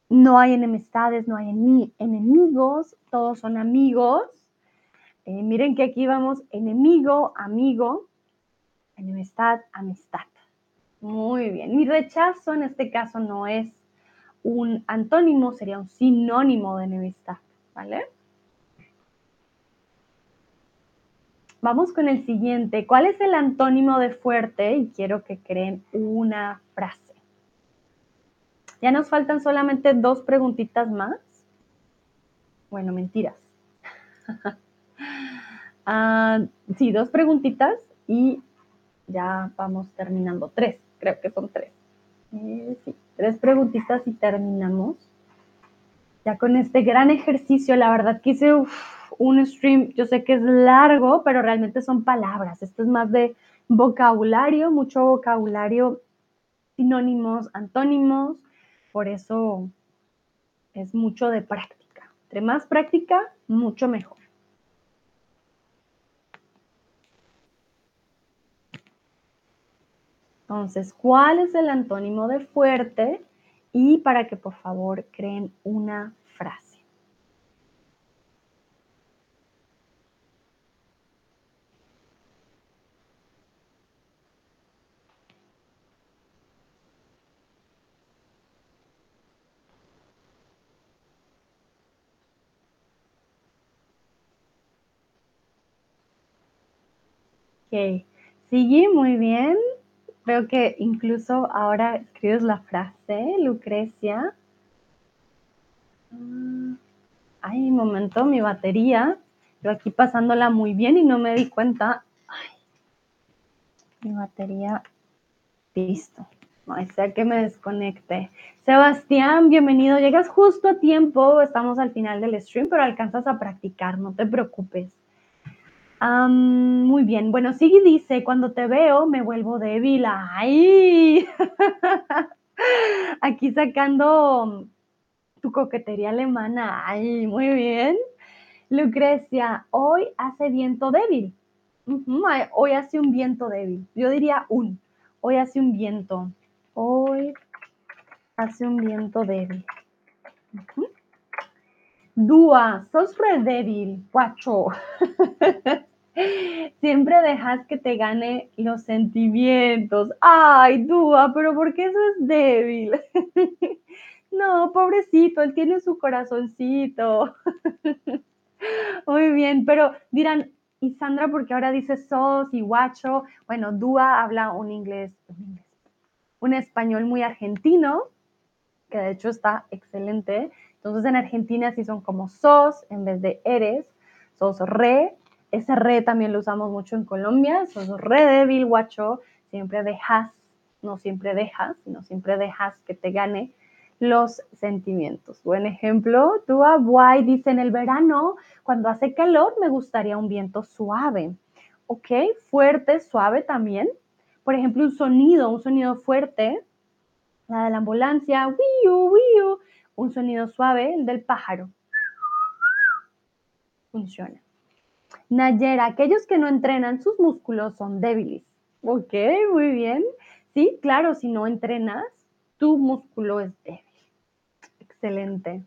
no hay enemistades, no hay enemigos, todos son amigos. Eh, miren que aquí vamos enemigo, amigo, enemistad, amistad. Muy bien. Mi rechazo en este caso no es un antónimo, sería un sinónimo de enemistad, ¿vale? Vamos con el siguiente. ¿Cuál es el antónimo de fuerte? Y quiero que creen una frase. Ya nos faltan solamente dos preguntitas más. Bueno, mentiras. <laughs> Ah, sí, dos preguntitas y ya vamos terminando. Tres, creo que son tres. Eh, sí, tres preguntitas y terminamos. Con este gran ejercicio, la verdad que hice un stream, yo sé que es largo, pero realmente son palabras. Esto es más de vocabulario, mucho vocabulario, sinónimos, antónimos. Por eso es mucho de práctica. Entre más práctica, mucho mejor. Entonces, ¿cuál es el antónimo de fuerte? Y para que por favor creen una frase. Sigui, muy bien. Veo que incluso ahora escribes la frase, Lucrecia. Mm, ay, momento, mi batería. Yo aquí pasándola muy bien y no me di cuenta. Ay, mi batería. Listo. No sea que me desconecte. Sebastián, bienvenido. Llegas justo a tiempo. Estamos al final del stream, pero alcanzas a practicar. No te preocupes. muy bien. Bueno, Sigui dice, cuando te veo me vuelvo débil. ¡Ay! <laughs> Aquí sacando tu coquetería alemana. ¡Ay! Muy bien. Lucrecia, hoy hace viento débil. Hoy hace un viento débil. Yo diría un. Hoy hace un viento. Hoy hace un viento débil. Dúa, sos re débil, guacho. <laughs> Siempre dejas que te gane los sentimientos. Ay, Dúa, pero ¿por qué eso es débil? <laughs> no, pobrecito, él tiene su corazoncito. <laughs> Muy bien, pero dirán, y Sandra, porque ahora dice sos y guacho. Bueno, Dúa habla un inglés, un inglés un español muy argentino, que de hecho está excelente. Entonces en Argentina sí son como sos en vez de eres, sos re. Ese re también lo usamos mucho en Colombia, sos re débil, guacho, siempre dejas, no siempre dejas, sino siempre dejas que te gane los sentimientos. Buen ejemplo, tú Guay dice en el verano, cuando hace calor me gustaría un viento suave. ¿Ok? Fuerte, suave también. Por ejemplo, un sonido, un sonido fuerte, la de la ambulancia, wiu, wiu, un sonido suave, el del pájaro. Funciona. Nayera, aquellos que no entrenan sus músculos son débiles. Ok, muy bien. Sí, claro, si no entrenas, tu músculo es débil. Excelente.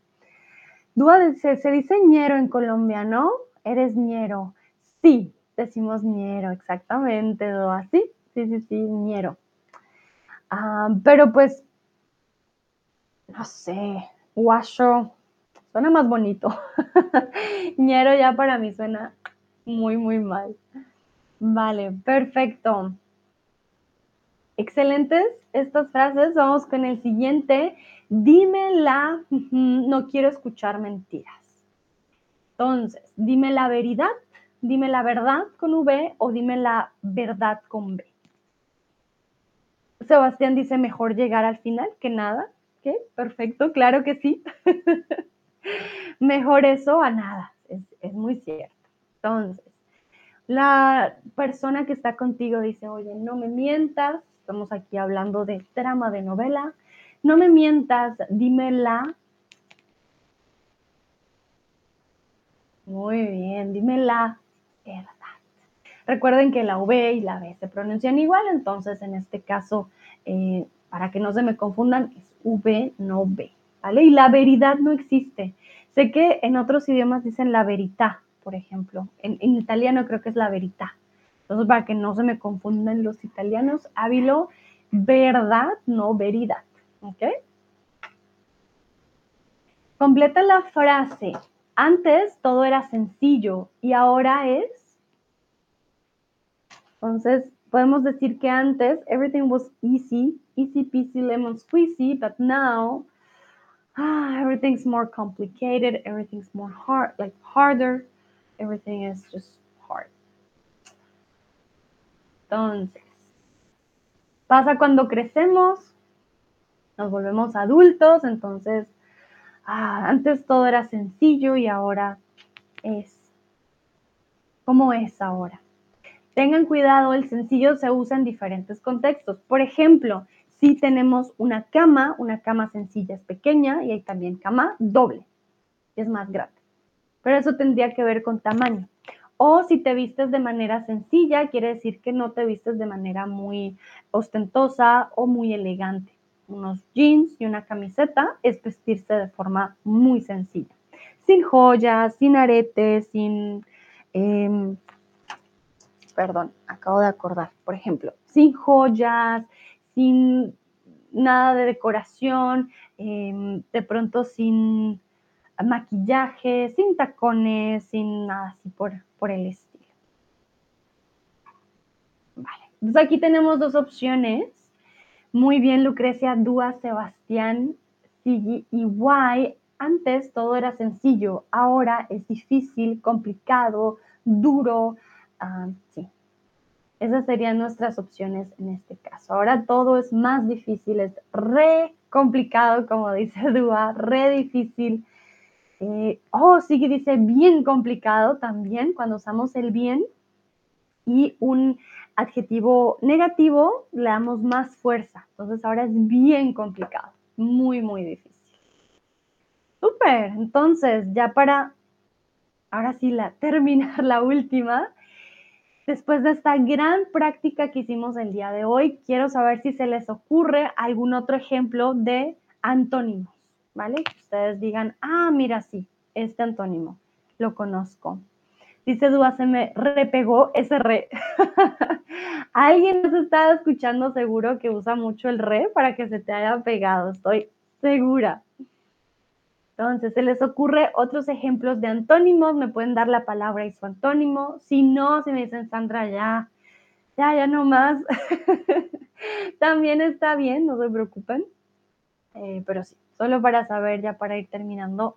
Dúa se, se dice ñero en Colombia, ¿no? Eres ñero. Sí, decimos ñero, exactamente, Dúa. Sí, sí, sí, sí, ñero. Ah, pero pues, no sé, guacho, suena más bonito. <laughs> ñero ya para mí suena muy, muy mal. Vale, perfecto. Excelentes estas frases. Vamos con el siguiente. Dime la, <laughs> no quiero escuchar mentiras. Entonces, dime la verdad, dime la verdad con V o dime la verdad con B. Sebastián dice mejor llegar al final que nada. ¿Qué? Perfecto, claro que sí. <laughs> mejor eso a nada. Es, es muy cierto. Entonces, la persona que está contigo dice, oye, no me mientas, estamos aquí hablando de trama de novela, no me mientas, dime la. Muy bien, dime la verdad. Recuerden que la V y la B se pronuncian igual, entonces en este caso, eh, para que no se me confundan, es V, no B, ¿vale? Y la veridad no existe. Sé que en otros idiomas dicen la verità, por ejemplo. En, italiano creo que es la verità. Entonces, para que no se me confundan los italianos, hábilo verdad, no veridad. ¿Ok? Completa la frase. Antes todo era sencillo y ahora es. Entonces, podemos decir que antes everything was easy, easy peasy lemon squeezy, but now ah, everything's more complicated, everything's more hard, like harder, everything is just. Entonces, pasa cuando crecemos, nos volvemos adultos, entonces ah, antes todo era sencillo y ahora es como es ahora. Tengan cuidado, el sencillo se usa en diferentes contextos. Por ejemplo, si tenemos una cama, una cama sencilla es pequeña y hay también cama doble, es más grande. Pero eso tendría que ver con tamaño. O si te vistes de manera sencilla, quiere decir que no te vistes de manera muy ostentosa o muy elegante. Unos jeans y una camiseta es vestirse de forma muy sencilla. Sin joyas, sin aretes, sin... Em, perdón, acabo de acordar, por ejemplo, sin joyas, sin nada de decoración, em, de pronto sin maquillaje, sin tacones, sin nada así por, por el estilo. Entonces aquí tenemos dos opciones. Muy bien, Lucrecia, Dúa, Sebastián, Sigi y Guay. Antes todo era sencillo, ahora es difícil, complicado, duro. Ah, sí, esas serían nuestras opciones en este caso. Ahora todo es más difícil, es re complicado, como dice Dúa, re difícil. Eh, oh, sí que dice bien complicado también cuando usamos el bien y un adjetivo negativo le damos más fuerza. Entonces ahora es bien complicado, muy, muy difícil. Súper, entonces ya para, ahora sí, la, <laughs> terminar la última, Después de esta gran práctica que hicimos el día de hoy, quiero saber si se les ocurre algún otro ejemplo de antónimos, ¿vale? Que ustedes digan, ah, mira, sí, este antónimo, lo conozco. Dice Dúa, se me repegó ese re. <laughs> Alguien nos está escuchando seguro que usa mucho el re para que se te haya pegado, estoy segura. Entonces, ¿se les ocurre otros ejemplos de antónimos? Me pueden dar la palabra y su antónimo. Si no, si me dicen Sandra, ya, ya, ya no más. <laughs> También está bien, no se preocupen. Eh, pero sí, solo para saber, ya para ir terminando.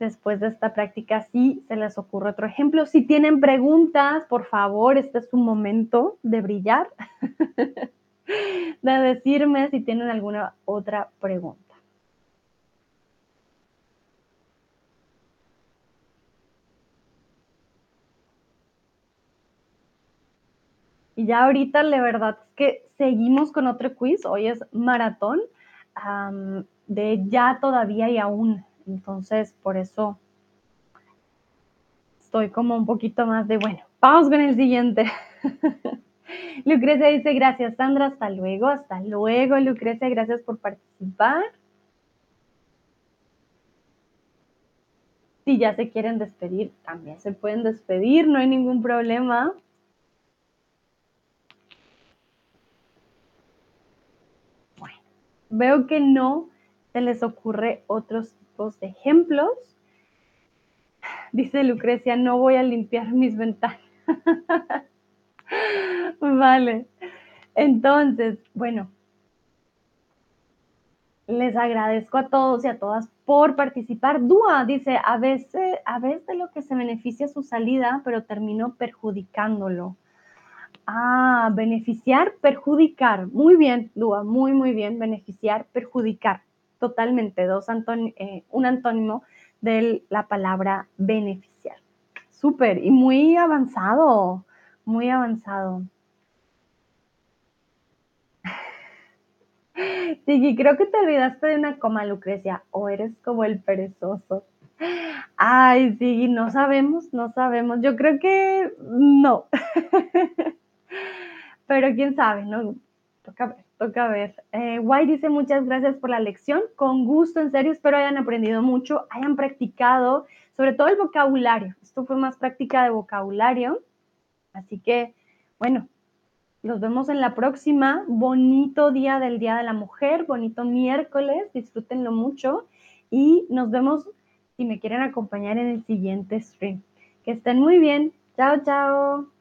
Después de esta práctica, si se les ocurre otro ejemplo. Si tienen preguntas, por favor, este es un momento de brillar, <laughs> de decirme si tienen alguna otra pregunta. Y ya ahorita, la verdad es que seguimos con otro quiz. Hoy es maratón de ya, todavía y aún. Entonces, por eso estoy como un poquito más de, bueno, vamos con el siguiente. <laughs> Lucrecia dice, gracias Sandra, hasta luego, hasta luego Lucrecia, gracias por participar. Si ya se quieren despedir, también se pueden despedir, no hay ningún problema. Veo que no se les ocurre otros tipos de ejemplos. Dice Lucrecia, no voy a limpiar mis ventanas. <laughs> vale. Entonces, bueno, les agradezco a todos y a todas por participar. Dúa dice, a veces, a veces de lo que se beneficia su salida, pero terminó perjudicándolo. Ah, beneficiar, perjudicar. Muy bien, Dúa, muy, muy bien. Beneficiar, perjudicar. Totalmente, dos eh, un antónimo de la palabra beneficiar. Súper, y muy avanzado, muy avanzado. <laughs> Sí, creo que te olvidaste de una coma, Lucrecia, o eres como el perezoso. Ay, sí, no sabemos, no sabemos. Yo creo que no. <laughs> Pero quién sabe, ¿no? Toca ver, toca ver. Eh, Guay dice muchas gracias por la lección. Con gusto, en serio, espero hayan aprendido mucho, hayan practicado, sobre todo el vocabulario. Esto fue más práctica de vocabulario. Así que, bueno, nos vemos en la próxima. Bonito día del Día de la Mujer, bonito miércoles, disfrútenlo mucho y nos vemos si me quieren acompañar en el siguiente stream. Que estén muy bien. Chao, chao.